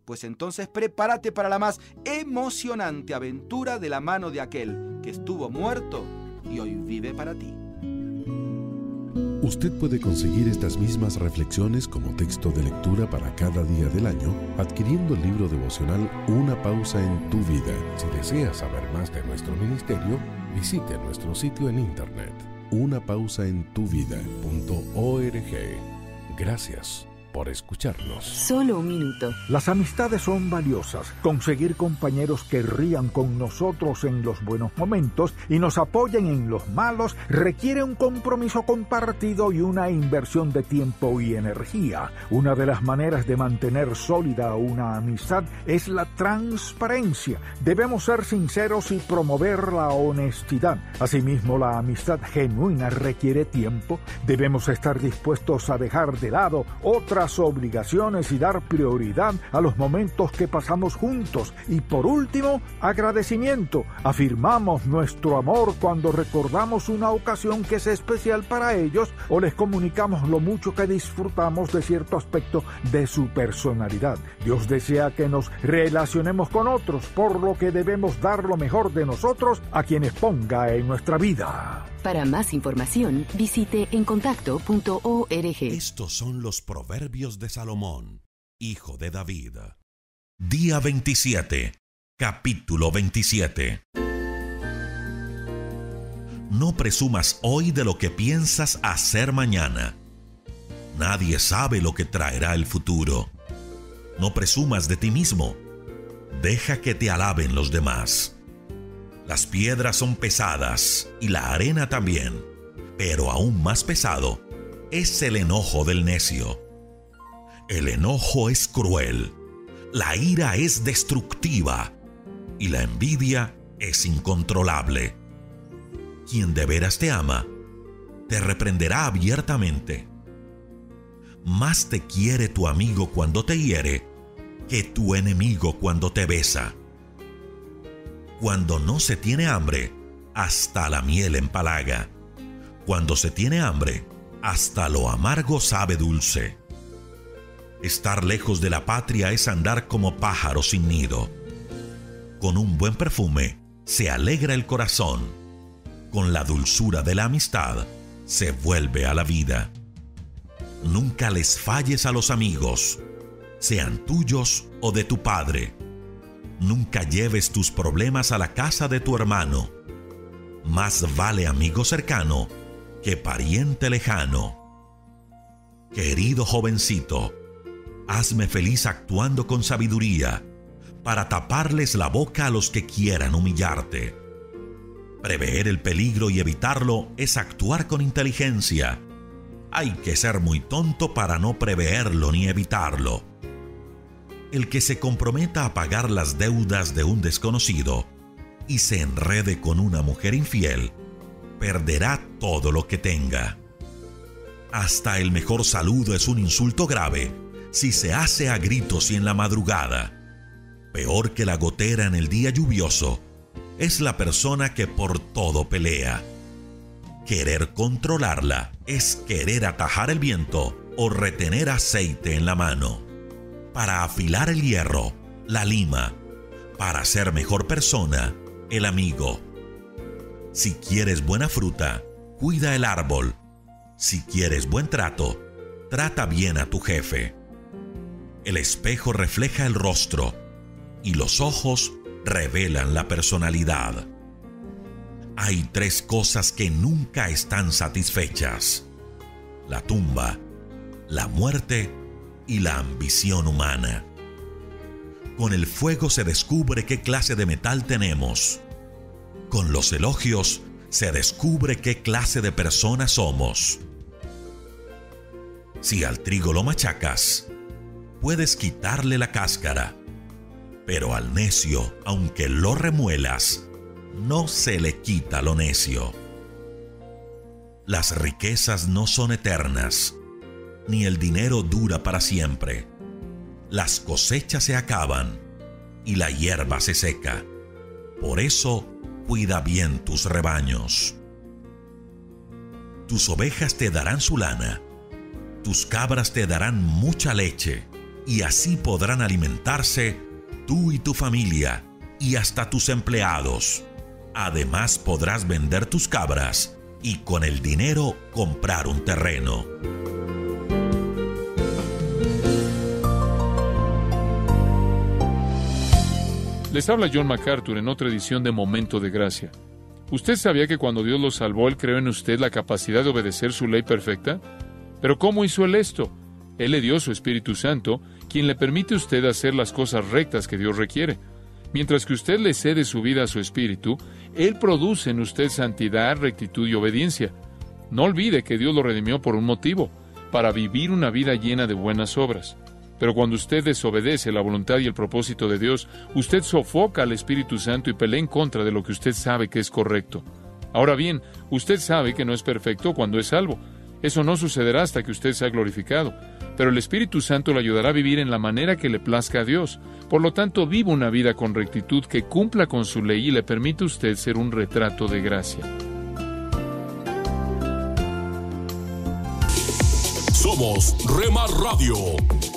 Pues entonces prepárate para la más emocionante aventura de la mano de aquel que estuvo muerto y hoy vive para ti. Usted puede conseguir estas mismas reflexiones como texto de lectura para cada día del año adquiriendo el libro devocional Una pausa en tu vida. Si desea saber más de nuestro ministerio, visite nuestro sitio en internet unapausaentuvida.org. Gracias por escucharnos. Solo un minuto. Las amistades son valiosas. Conseguir compañeros que rían con nosotros en los buenos momentos y nos apoyen en los malos requiere un compromiso compartido y una inversión de tiempo y energía. Una de las maneras de mantener sólida una amistad es la transparencia. Debemos ser sinceros y promover la honestidad. Asimismo, la amistad genuina requiere tiempo. Debemos estar dispuestos a dejar de lado otras obligaciones y dar prioridad a los momentos que pasamos juntos. Y por último, agradecimiento. Afirmamos nuestro amor cuando recordamos una ocasión que es especial para ellos o les comunicamos lo mucho que disfrutamos de cierto aspecto de su personalidad. Dios desea que nos relacionemos con otros, por lo que debemos dar lo mejor de nosotros a quienes ponga en nuestra vida. Para más información, visite encontacto.org. Estos son los proverbios de Salomón, hijo de David. Día 27, capítulo 27. No presumas hoy de lo que piensas hacer mañana. Nadie sabe lo que traerá el futuro. No presumas de ti mismo. Deja que te alaben los demás. Las piedras son pesadas y la arena también, pero aún más pesado es el enojo del necio. El enojo es cruel, La ira es destructiva y la envidia es incontrolable. Quien de veras te ama, te reprenderá abiertamente. Más te quiere tu amigo cuando te hiere que tu enemigo cuando te besa. Cuando no se tiene hambre, hasta la miel empalaga. Cuando se tiene hambre, hasta lo amargo sabe dulce. Estar lejos de la patria es andar como pájaro sin nido. Con un buen perfume se alegra el corazón. Con la dulzura de la amistad se vuelve a la vida. Nunca les falles a los amigos, sean tuyos o de tu padre. Nunca lleves tus problemas a la casa de tu hermano. Más vale amigo cercano que pariente lejano. Querido jovencito, hazme feliz actuando con sabiduría para taparles la boca a los que quieran humillarte. Prever el peligro y evitarlo es actuar con inteligencia. Hay que ser muy tonto para no preverlo ni evitarlo. El que se comprometa a pagar las deudas de un desconocido y se enrede con una mujer infiel, perderá todo lo que tenga. Hasta el mejor saludo es un insulto grave si se hace a gritos y en la madrugada. Peor que la gotera en el día lluvioso es la persona que por todo pelea. Querer controlarla es querer atajar el viento o retener aceite en la mano. Para afilar el hierro, la lima. Para ser mejor persona, el amigo. Si quieres buena fruta, cuida el árbol. Si quieres buen trato, trata bien a tu jefe. El espejo refleja el rostro y los ojos revelan la personalidad. Hay tres cosas que nunca están satisfechas. La tumba, la muerte y la ambición humana. Con el fuego se descubre qué clase de metal tenemos. Con los elogios se descubre qué clase de personas somos. Si al trigo lo machacas, puedes quitarle la cáscara, pero al necio, aunque lo remuelas, no se le quita lo necio. Las riquezas no son eternas, ni el dinero dura para siempre. Las cosechas se acaban y la hierba se seca. Por eso, cuida bien tus rebaños. Tus ovejas te darán su lana, tus cabras te darán mucha leche, y así podrán alimentarse tú y tu familia, y hasta tus empleados. Además podrás vender tus cabras y con el dinero comprar un terreno. Les habla John MacArthur en otra edición de Momento de Gracia. ¿Usted sabía que cuando Dios lo salvó, Él creó en usted la capacidad de obedecer su ley perfecta? Pero ¿cómo hizo Él esto? Él le dio su Espíritu Santo, quien le permite a usted hacer las cosas rectas que Dios requiere. Mientras que usted le cede su vida a su Espíritu, Él produce en usted santidad, rectitud y obediencia. No olvide que Dios lo redimió por un motivo, para vivir una vida llena de buenas obras. Pero cuando usted desobedece la voluntad y el propósito de Dios, usted sofoca al Espíritu Santo y pelea en contra de lo que usted sabe que es correcto. Ahora bien, usted sabe que no es perfecto cuando es salvo. Eso no sucederá hasta que usted sea glorificado. Pero el Espíritu Santo le ayudará a vivir en la manera que le plazca a Dios. Por lo tanto, viva una vida con rectitud que cumpla con su ley y le permite a usted ser un retrato de gracia. Somos Rema Radio.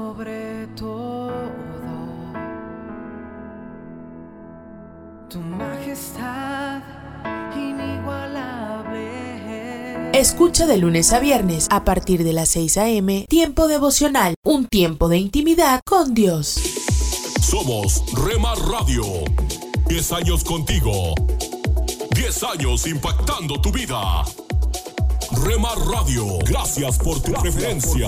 Escucha de lunes a viernes a partir de las 6 a.m. Tiempo devocional, un tiempo de intimidad con Dios. Somos Remar Radio. 10 años contigo. 10 años impactando tu vida. Remar Radio, gracias por tu preferencia.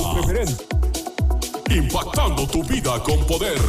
Impactando tu vida con poder.